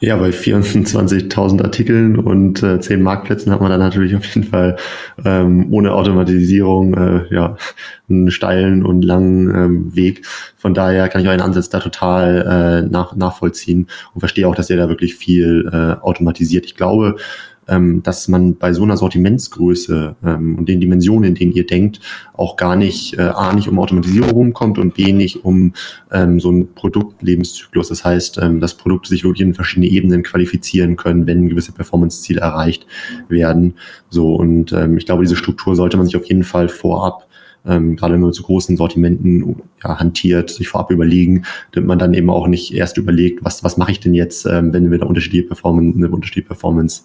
Ja, bei 24.000 Artikeln und äh, 10 Marktplätzen hat man dann natürlich auf jeden Fall ähm, ohne Automatisierung äh, ja, einen steilen und langen ähm, Weg. Von daher kann ich euren Ansatz da total äh, nach, nachvollziehen und verstehe auch, dass ihr da wirklich viel äh, automatisiert. Ich glaube, ähm, dass man bei so einer Sortimentsgröße ähm, und den Dimensionen, in denen ihr denkt, auch gar nicht, äh, A, nicht um Automatisierung rumkommt und B, nicht um ähm, so einen Produktlebenszyklus. Das heißt, ähm, dass Produkte sich wirklich in verschiedene Ebenen qualifizieren können, wenn gewisse Performance-Ziele erreicht werden. So, und ähm, ich glaube, diese Struktur sollte man sich auf jeden Fall vorab ähm, gerade wenn man zu großen Sortimenten ja, hantiert, sich vorab überlegen, damit man dann eben auch nicht erst überlegt, was, was mache ich denn jetzt, ähm, wenn wir da unterschiedliche Performance, eine unterschiedliche Performance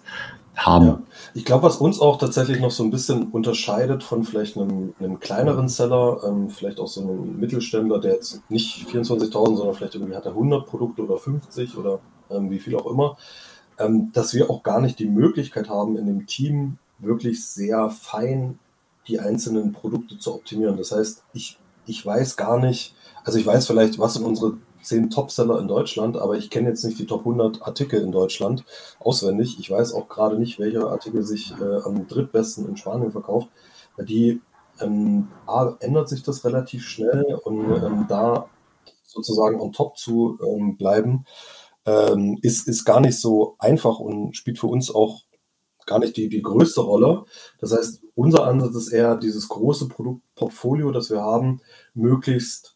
haben. Ja. Ich glaube, was uns auch tatsächlich noch so ein bisschen unterscheidet von vielleicht einem, einem kleineren Seller, ähm, vielleicht auch so einem Mittelständler, der jetzt nicht 24.000, sondern vielleicht irgendwie hat er 100 Produkte oder 50 oder ähm, wie viel auch immer, ähm, dass wir auch gar nicht die Möglichkeit haben, in dem Team wirklich sehr fein die einzelnen Produkte zu optimieren. Das heißt, ich, ich weiß gar nicht, also ich weiß vielleicht, was in unsere zehn Topseller in Deutschland, aber ich kenne jetzt nicht die Top 100 Artikel in Deutschland auswendig. Ich weiß auch gerade nicht, welcher Artikel sich äh, am drittbesten in Spanien verkauft. Die ähm, A, ändert sich das relativ schnell und ähm, da sozusagen on top zu ähm, bleiben, ähm, ist, ist gar nicht so einfach und spielt für uns auch gar nicht die, die größte Rolle. Das heißt, unser Ansatz ist eher dieses große Produktportfolio, das wir haben, möglichst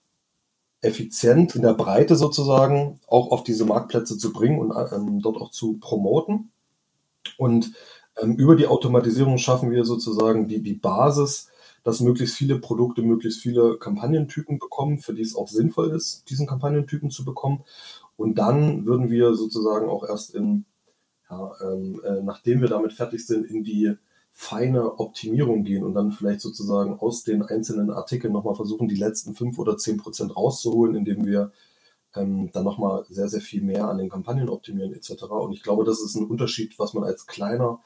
effizient in der Breite sozusagen auch auf diese Marktplätze zu bringen und ähm, dort auch zu promoten. Und ähm, über die Automatisierung schaffen wir sozusagen die, die Basis, dass möglichst viele Produkte, möglichst viele Kampagnentypen bekommen, für die es auch sinnvoll ist, diesen Kampagnentypen zu bekommen. Und dann würden wir sozusagen auch erst in, ja, ähm, äh, nachdem wir damit fertig sind, in die feine Optimierung gehen und dann vielleicht sozusagen aus den einzelnen Artikeln nochmal versuchen, die letzten fünf oder zehn Prozent rauszuholen, indem wir ähm, dann nochmal sehr, sehr viel mehr an den Kampagnen optimieren etc. Und ich glaube, das ist ein Unterschied, was man als kleiner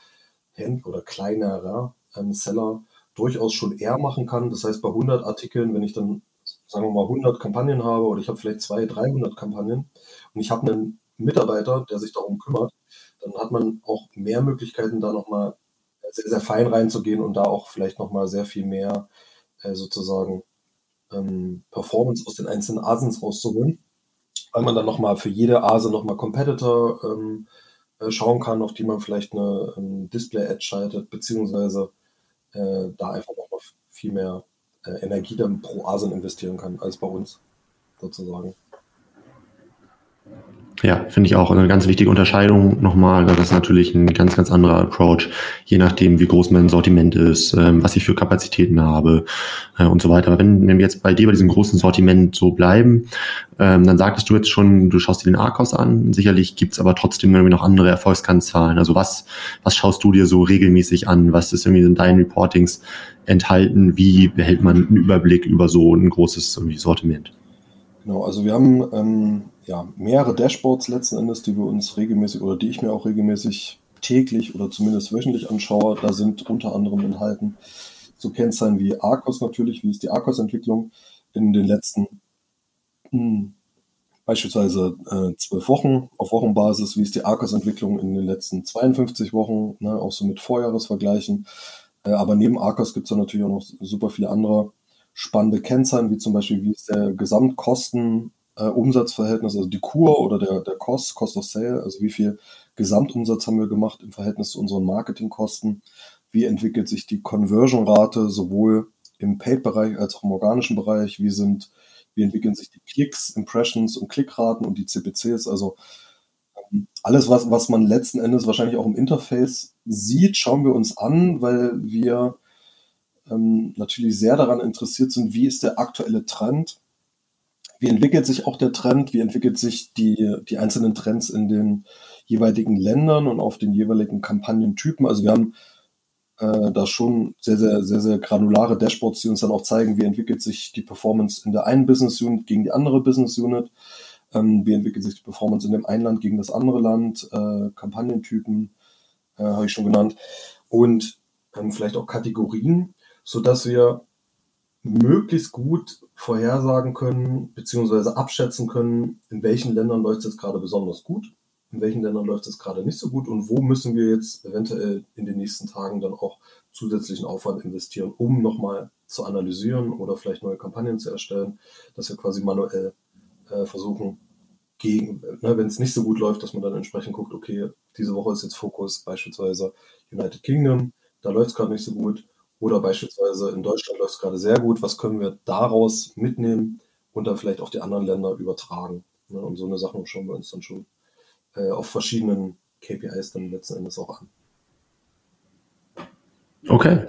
Händler oder kleinerer ähm, Seller durchaus schon eher machen kann. Das heißt, bei 100 Artikeln, wenn ich dann, sagen wir mal, 100 Kampagnen habe oder ich habe vielleicht 200, 300 Kampagnen und ich habe einen Mitarbeiter, der sich darum kümmert, dann hat man auch mehr Möglichkeiten, da nochmal sehr, sehr fein reinzugehen und da auch vielleicht nochmal sehr viel mehr äh, sozusagen ähm, Performance aus den einzelnen Asens rauszuholen, weil man dann nochmal für jede Ase nochmal Competitor ähm, äh, schauen kann, auf die man vielleicht eine ähm, Display-Ad schaltet, beziehungsweise äh, da einfach nochmal viel mehr äh, Energie dann pro Asen investieren kann als bei uns sozusagen. Ja, finde ich auch eine ganz wichtige Unterscheidung nochmal. Das ist natürlich ein ganz, ganz anderer Approach, je nachdem, wie groß mein Sortiment ist, ähm, was ich für Kapazitäten habe äh, und so weiter. Aber wenn, wir jetzt bei dir bei diesem großen Sortiment so bleiben, ähm, dann sagtest du jetzt schon, du schaust dir den Arcos an. Sicherlich gibt's aber trotzdem irgendwie noch andere Erfolgskennzahlen. Also was, was schaust du dir so regelmäßig an? Was ist irgendwie in deinen Reportings enthalten? Wie behält man einen Überblick über so ein großes Sortiment? Genau, also wir haben ähm, ja, mehrere Dashboards letzten Endes, die wir uns regelmäßig oder die ich mir auch regelmäßig täglich oder zumindest wöchentlich anschaue. Da sind unter anderem enthalten so Kennzahlen wie Arcos natürlich, wie ist die Arcos-Entwicklung in den letzten mh, hm, beispielsweise äh, zwölf Wochen auf Wochenbasis, wie ist die Arcos-Entwicklung in den letzten 52 Wochen, ne, auch so mit Vorjahresvergleichen. Äh, aber neben Arcos gibt es natürlich auch noch super viele andere spannende Kennzahlen, wie zum Beispiel, wie ist der Gesamtkosten äh, Umsatzverhältnis, also die Kur oder der, der Cost, Cost of Sale, also wie viel Gesamtumsatz haben wir gemacht im Verhältnis zu unseren Marketingkosten, wie entwickelt sich die Conversion-Rate sowohl im Paid-Bereich als auch im organischen Bereich, wie sind, wie entwickeln sich die Klicks, Impressions und Klickraten und die CPCs, also ähm, alles, was, was man letzten Endes wahrscheinlich auch im Interface sieht, schauen wir uns an, weil wir ähm, natürlich sehr daran interessiert sind, wie ist der aktuelle Trend wie entwickelt sich auch der Trend? Wie entwickelt sich die, die einzelnen Trends in den jeweiligen Ländern und auf den jeweiligen Kampagnentypen? Also wir haben äh, da schon sehr, sehr, sehr, sehr granulare Dashboards, die uns dann auch zeigen, wie entwickelt sich die Performance in der einen Business Unit gegen die andere Business Unit. Ähm, wie entwickelt sich die Performance in dem einen Land gegen das andere Land? Äh, Kampagnentypen äh, habe ich schon genannt. Und ähm, vielleicht auch Kategorien, sodass wir möglichst gut vorhersagen können, beziehungsweise abschätzen können, in welchen Ländern läuft es gerade besonders gut, in welchen Ländern läuft es gerade nicht so gut und wo müssen wir jetzt eventuell in den nächsten Tagen dann auch zusätzlichen Aufwand investieren, um nochmal zu analysieren oder vielleicht neue Kampagnen zu erstellen, dass wir quasi manuell äh, versuchen, gegen, ne, wenn es nicht so gut läuft, dass man dann entsprechend guckt, okay, diese Woche ist jetzt Fokus beispielsweise United Kingdom, da läuft es gerade nicht so gut, oder beispielsweise in Deutschland läuft es gerade sehr gut. Was können wir daraus mitnehmen und dann vielleicht auch die anderen Länder übertragen? Ne? Und so eine Sache schauen wir uns dann schon äh, auf verschiedenen KPIs dann letzten Endes auch an. Okay.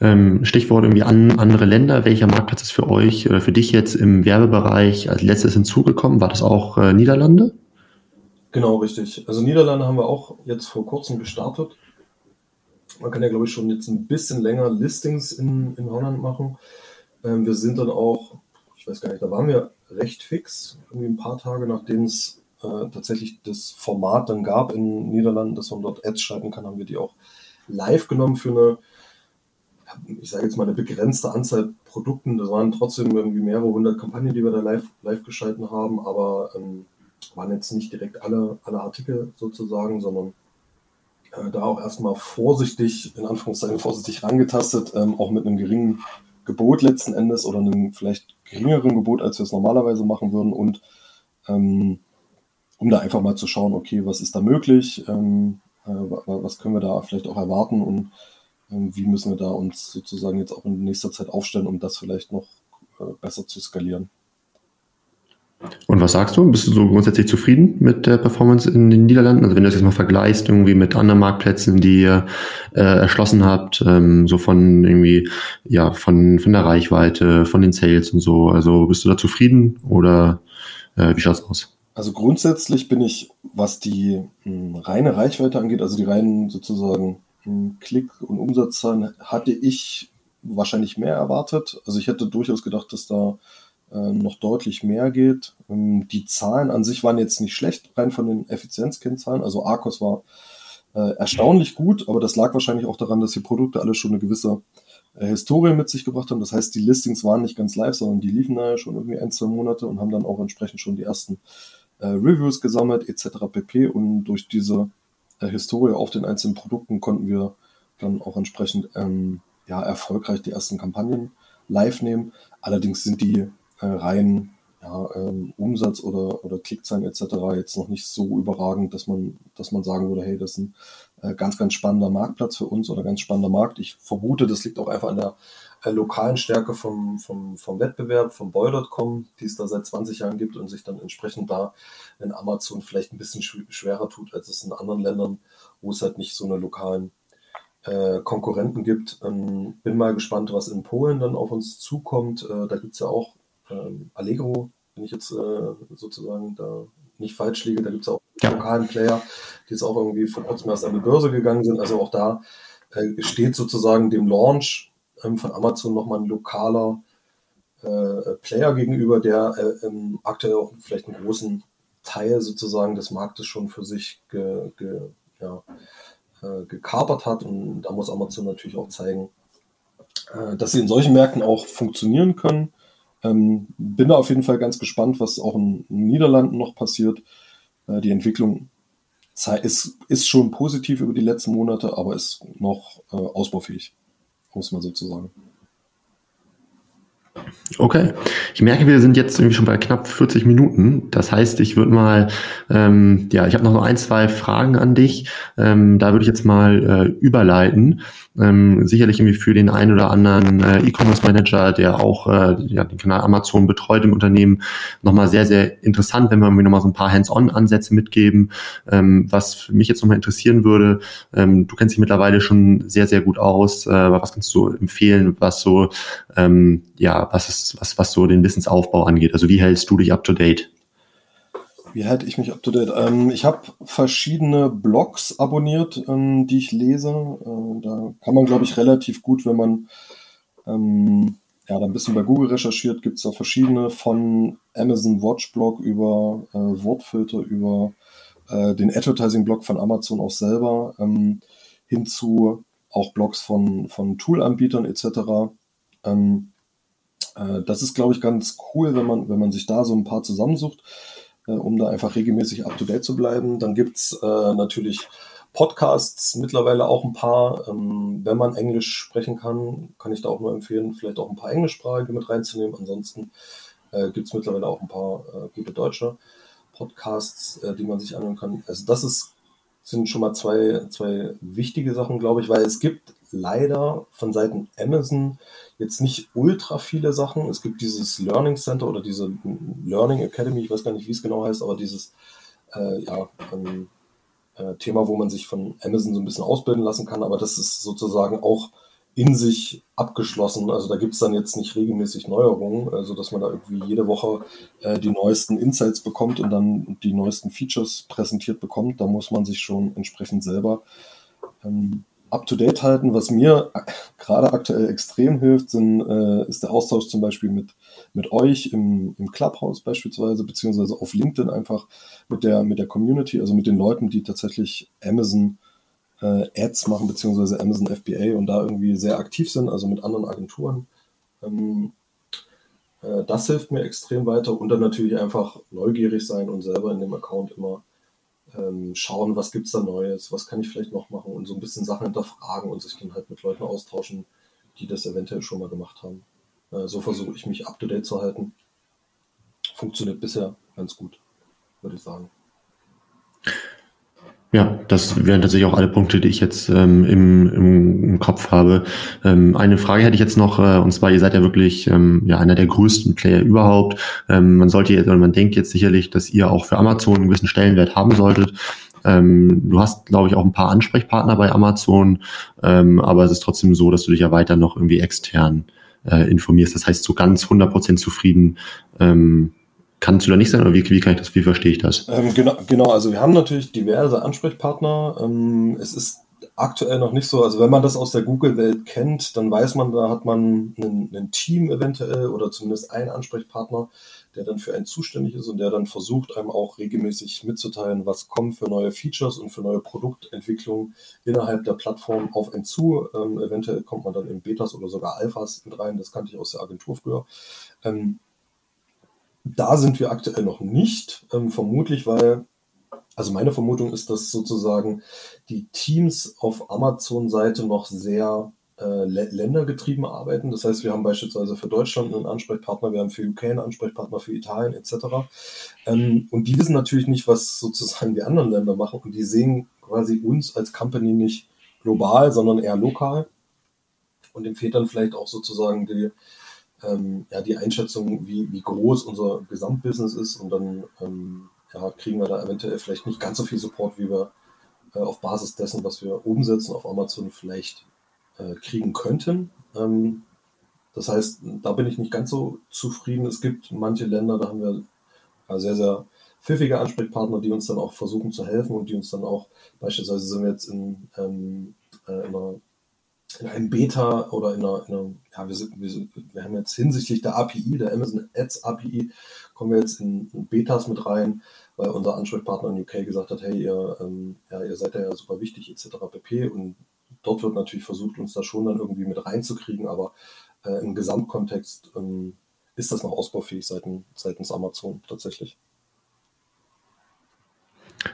Ähm, Stichwort irgendwie an andere Länder. Welcher Marktplatz ist für euch oder für dich jetzt im Werbebereich als letztes hinzugekommen? War das auch äh, Niederlande? Genau, richtig. Also Niederlande haben wir auch jetzt vor kurzem gestartet. Man kann ja, glaube ich, schon jetzt ein bisschen länger Listings in, in Holland machen. Ähm, wir sind dann auch, ich weiß gar nicht, da waren wir recht fix, irgendwie ein paar Tage nachdem es äh, tatsächlich das Format dann gab in Niederlanden, dass man dort Ads schalten kann, haben wir die auch live genommen für eine, ich sage jetzt mal, eine begrenzte Anzahl Produkten. Das waren trotzdem irgendwie mehrere hundert Kampagnen, die wir da live, live geschalten haben, aber ähm, waren jetzt nicht direkt alle, alle Artikel sozusagen, sondern äh, da auch erstmal vorsichtig, in Anführungszeichen vorsichtig rangetastet, ähm, auch mit einem geringen Gebot letzten Endes oder einem vielleicht geringeren Gebot, als wir es normalerweise machen würden. Und ähm, um da einfach mal zu schauen, okay, was ist da möglich, ähm, äh, was können wir da vielleicht auch erwarten? Und ähm, wie müssen wir da uns sozusagen jetzt auch in nächster Zeit aufstellen, um das vielleicht noch äh, besser zu skalieren. Und was sagst du? Bist du so grundsätzlich zufrieden mit der Performance in den Niederlanden? Also wenn du das jetzt mal vergleichst irgendwie mit anderen Marktplätzen, die ihr äh, erschlossen habt, ähm, so von irgendwie, ja, von, von der Reichweite, von den Sales und so. Also bist du da zufrieden oder äh, wie schaut's aus? Also grundsätzlich bin ich, was die mh, hm, reine Reichweite angeht, also die reinen sozusagen mh, hm, Klick- und Umsatzzahlen, hatte ich wahrscheinlich mehr erwartet. Also ich hätte durchaus gedacht, dass da noch deutlich mehr geht. Ähm, die Zahlen an sich waren jetzt nicht schlecht, rein von den Effizienzkennzahlen. Also Arcos war äh, erstaunlich gut, aber das lag wahrscheinlich auch daran, dass die Produkte alle schon eine gewisse äh, Historie mit sich gebracht haben. Das heißt, die Listings waren nicht ganz live, sondern die liefen da ja schon irgendwie ein, zwei Monate und haben dann auch entsprechend schon die ersten äh, Reviews gesammelt etc. pp. Und durch diese äh, Historie auf den einzelnen Produkten konnten wir dann auch entsprechend ähm, ja, erfolgreich die ersten Kampagnen live nehmen. Allerdings sind die äh, rein ja, ähm, Umsatz oder, oder Klickzahlen etc. jetzt noch nicht so überragend, dass man, dass man sagen würde, hey, das ist ein äh, ganz, ganz spannender Marktplatz für uns oder ganz spannender Markt. Ich vermute, das liegt auch einfach an der äh, lokalen Stärke vom, vom, vom Wettbewerb, vom Boy.com, die es da seit 20 Jahren gibt und sich dann entsprechend da in Amazon vielleicht ein bisschen schwerer tut, als es in anderen Ländern, wo es halt nicht so eine lokalen äh, Konkurrenten gibt. Ähm, bin mal gespannt, was in Polen dann auf uns zukommt. Äh, da gibt es ja auch ähm, Allegro, wenn ich jetzt äh, sozusagen da nicht falsch liege, da gibt es auch ja. lokalen Player, die jetzt auch irgendwie vor kurzem erst an die Börse gegangen sind. Also auch da äh, steht sozusagen dem Launch ähm, von Amazon nochmal ein lokaler äh, Player gegenüber, der äh, ähm, aktuell auch vielleicht einen großen Teil sozusagen des Marktes schon für sich ge, ge, ja, äh, gekapert hat. Und da muss Amazon natürlich auch zeigen, äh, dass sie in solchen Märkten auch funktionieren können. Ähm, bin da auf jeden Fall ganz gespannt, was auch in den Niederlanden noch passiert. Äh, die Entwicklung ist, ist schon positiv über die letzten Monate, aber ist noch äh, ausbaufähig, muss man sozusagen. Okay. Ich merke, wir sind jetzt irgendwie schon bei knapp 40 Minuten. Das heißt, ich würde mal, ähm, ja, ich habe noch ein, zwei Fragen an dich. Ähm, da würde ich jetzt mal äh, überleiten. Ähm, sicherlich irgendwie für den einen oder anderen äh, E-Commerce Manager, der auch äh, ja, den Kanal Amazon betreut im Unternehmen, nochmal sehr, sehr interessant, wenn wir irgendwie nochmal so ein paar Hands-on-Ansätze mitgeben. Ähm, was mich jetzt nochmal interessieren würde, ähm, du kennst dich mittlerweile schon sehr, sehr gut aus. Äh, was kannst du empfehlen, was so, ähm, ja, was ist, was, was so den Wissensaufbau angeht? Also wie hältst du dich up to date? Wie halte ich mich up to date? Ähm, ich habe verschiedene Blogs abonniert, ähm, die ich lese. Äh, da kann man, glaube ich, relativ gut, wenn man ähm, ja, da ein bisschen bei Google recherchiert, gibt es da verschiedene von Amazon Watch Blog über äh, Wortfilter, über äh, den Advertising-Blog von Amazon auch selber, ähm, hinzu auch Blogs von, von Tool-Anbietern etc. Ähm, äh, das ist, glaube ich, ganz cool, wenn man, wenn man sich da so ein paar zusammensucht. Äh, um da einfach regelmäßig up-to-date zu bleiben. Dann gibt's äh, natürlich Podcasts, mittlerweile auch ein paar. Ähm, wenn man Englisch sprechen kann, kann ich da auch nur empfehlen, vielleicht auch ein paar englischsprachige mit reinzunehmen. Ansonsten äh, gibt es mittlerweile auch ein paar gute deutsche Podcasts, die man sich anhören kann. Also das ist, sind schon mal zwei, zwei wichtige Sachen, glaube ich, weil es gibt leider von Seiten Amazon jetzt nicht ultra viele Sachen. Es gibt dieses Learning Center oder diese Learning Academy, ich weiß gar nicht, wie es genau heißt, aber dieses äh, ja, ähm, äh, Thema, wo man sich von Amazon so ein bisschen ausbilden lassen kann, aber das ist sozusagen auch in sich abgeschlossen. Also da gibt es dann jetzt nicht regelmäßig Neuerungen, also dass man da irgendwie jede Woche äh, die neuesten Insights bekommt und dann die neuesten Features präsentiert bekommt. Da muss man sich schon entsprechend selber ähm, up-to-date halten. Was mir gerade aktuell extrem hilft, sind, äh, ist der Austausch zum Beispiel mit, mit euch im, im Clubhouse beispielsweise, beziehungsweise auf LinkedIn einfach mit der, mit der Community, also mit den Leuten, die tatsächlich Amazon äh, Ads machen, beziehungsweise Amazon FBA und da irgendwie sehr aktiv sind, also mit anderen Agenturen. Ähm, äh, das hilft mir extrem weiter und dann natürlich einfach neugierig sein und selber in dem Account immer ähm, schauen, was gibt es da Neues, was kann ich vielleicht noch machen und so ein bisschen Sachen hinterfragen und sich dann halt mit Leuten austauschen, die das eventuell schon mal gemacht haben. Äh, so versuche ich mich up to date zu halten. Funktioniert bisher ganz gut, würde ich sagen. Ja, das wären tatsächlich auch alle Punkte, die ich jetzt ähm, im, im, Kopf habe. Ähm, eine Frage hätte ich jetzt noch, äh, und zwar, ihr seid ja wirklich ähm, ja, einer der größten Player überhaupt. Ähm, man sollte jetzt, oder man denkt jetzt sicherlich, dass ihr auch für Amazon einen gewissen Stellenwert haben solltet. Ähm, du hast, glaube ich, auch ein paar Ansprechpartner bei Amazon, ähm, aber es ist trotzdem so, dass du dich ja weiter noch irgendwie extern äh, informierst. Das heißt, so ganz 100% zufrieden kannst du da nicht sein oder wie, wie kann ich das, wie verstehe ich das? Ähm, genau, genau, also wir haben natürlich diverse Ansprechpartner. Ähm, es ist aktuell noch nicht so, also wenn man das aus der Google-Welt kennt, dann weiß man, da hat man ein Team eventuell oder zumindest einen Ansprechpartner, der dann für einen zuständig ist und der dann versucht, einem auch regelmäßig mitzuteilen, was kommen für neue Features und für neue Produktentwicklungen innerhalb der Plattform auf einen zu. Ähm, eventuell kommt man dann in Betas oder sogar Alphas mit rein, das kannte ich aus der Agentur früher. Ähm, da sind wir aktuell noch nicht, ähm, vermutlich, weil, also meine Vermutung ist, dass sozusagen die Teams auf Amazon-Seite noch sehr äh, ländergetrieben arbeiten. Das heißt, wir haben beispielsweise für Deutschland einen Ansprechpartner, wir haben für UK einen Ansprechpartner, für Italien etc. Ähm, und die wissen natürlich nicht, was sozusagen die anderen Länder machen und die sehen quasi uns als Company nicht global, sondern eher lokal. Und dem fehlt dann vielleicht auch sozusagen die, ähm, ja, die Einschätzung, wie, wie groß unser Gesamtbusiness ist und dann ähm, ja, kriegen wir da eventuell vielleicht nicht ganz so viel Support, wie wir äh, auf Basis dessen, was wir umsetzen auf Amazon vielleicht äh, kriegen könnten. Ähm, das heißt, da bin ich nicht ganz so zufrieden. Es gibt manche Länder, da haben wir ja, sehr, sehr pfiffige Ansprechpartner, die uns dann auch versuchen zu helfen und die uns dann auch, beispielsweise sind wir jetzt in, ähm, äh, in einer in einem Beta oder in einer, in einer ja, wir, sind, wir, sind, wir haben jetzt hinsichtlich der API, der Amazon Ads API, kommen wir jetzt in, in Betas mit rein, weil unser Ansprechpartner in UK gesagt hat, hey, ihr, ähm, ja, ihr seid ja super wichtig, etc. pp. Und dort wird natürlich versucht, uns da schon dann irgendwie mit reinzukriegen, aber äh, im Gesamtkontext ähm, ist das noch ausbaufähig seitens, seitens Amazon tatsächlich.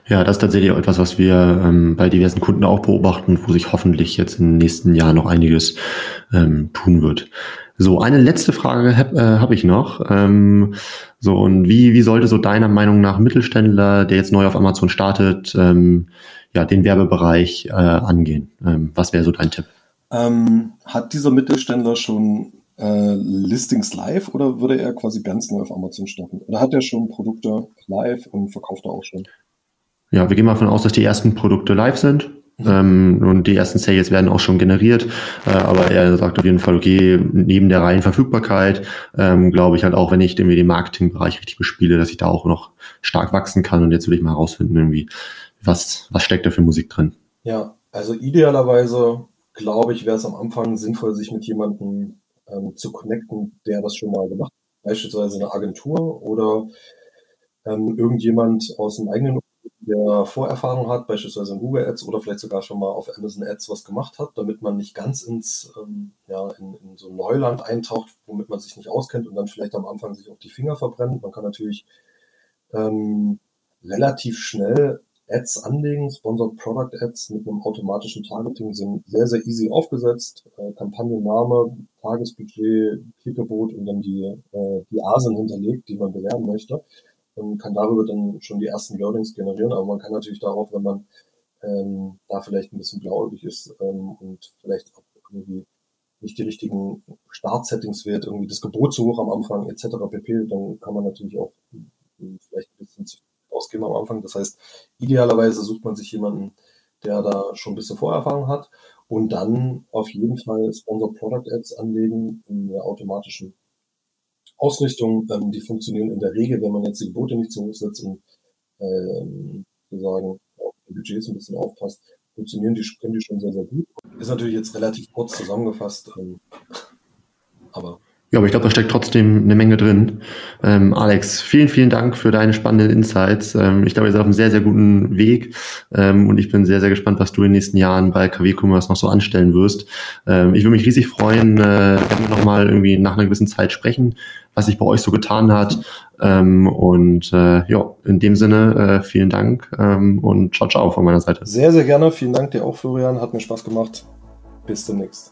Ja, das ist tatsächlich auch etwas, was wir ähm, bei diversen Kunden auch beobachten, wo sich hoffentlich jetzt den nächsten Jahren noch einiges ähm, tun wird. So, eine letzte Frage habe äh, hab ich noch. Ähm, so, und wie, wie sollte so deiner Meinung nach Mittelständler, der jetzt neu auf Amazon startet, ähm, ja, den Werbebereich äh, angehen? Ähm, was wäre so dein Tipp? Ähm, hat dieser Mittelständler schon äh, Listings live oder würde er quasi ganz neu auf Amazon starten? Oder hat er schon Produkte live und verkauft er auch schon? Ja, wir gehen mal davon aus, dass die ersten Produkte live sind. Ähm, und die ersten Sales werden auch schon generiert. Äh, aber er sagt auf jeden Fall, okay, neben der reinen Verfügbarkeit, ähm, glaube ich halt auch, wenn ich irgendwie den Marketingbereich richtig bespiele, dass ich da auch noch stark wachsen kann. Und jetzt will ich mal herausfinden, irgendwie, was, was steckt da für Musik drin. Ja, also idealerweise, glaube ich, wäre es am Anfang sinnvoll, sich mit jemandem ähm, zu connecten, der das schon mal gemacht hat. Beispielsweise eine Agentur oder ähm, irgendjemand aus dem eigenen der Vorerfahrung hat, beispielsweise in Google Ads oder vielleicht sogar schon mal auf Amazon Ads was gemacht hat, damit man nicht ganz ins ähm, ja, in, in so Neuland eintaucht, womit man sich nicht auskennt und dann vielleicht am Anfang sich auch die Finger verbrennt. Man kann natürlich ähm, relativ schnell Ads anlegen. Sponsored Product Ads mit einem automatischen Targeting sind sehr, sehr easy aufgesetzt. Äh, Kampagnenname, Tagesbudget, Klickgebot und dann die, äh, die Asen hinterlegt, die man bewerben möchte und kann darüber dann schon die ersten Loadings generieren. Aber man kann natürlich darauf, wenn man ähm, da vielleicht ein bisschen blauäugig ist ähm, und vielleicht auch irgendwie nicht die richtigen Startsettings wählt, irgendwie das Gebot zu hoch am Anfang etc. pp, dann kann man natürlich auch hm, vielleicht ein bisschen zu ausgeben am Anfang. Das heißt, idealerweise sucht man sich jemanden, der da schon ein bisschen Vorerfahrung hat und dann auf jeden Fall Sponsor Product Ads anlegen in der automatischen Ausrichtung, ähm, die funktionieren in der Regel, wenn man jetzt die Gebote nicht zu hoch setzt und ähm, sozusagen auf die Budgets ein bisschen aufpasst, funktionieren die, können die schon sehr, sehr gut. Ist natürlich jetzt relativ kurz zusammengefasst, ähm, aber ja, aber ich glaube, da steckt trotzdem eine Menge drin. Ähm, Alex, vielen, vielen Dank für deine spannenden Insights. Ähm, ich glaube, ihr seid auf einem sehr, sehr guten Weg ähm, und ich bin sehr, sehr gespannt, was du in den nächsten Jahren bei KW Commerce noch so anstellen wirst. Ähm, ich würde mich riesig freuen, äh, wenn wir nochmal irgendwie nach einer gewissen Zeit sprechen, was sich bei euch so getan hat. Ähm, und äh, ja, in dem Sinne, äh, vielen Dank ähm, und ciao, ciao von meiner Seite. Sehr, sehr gerne. Vielen Dank dir auch, Florian. Hat mir Spaß gemacht. Bis demnächst.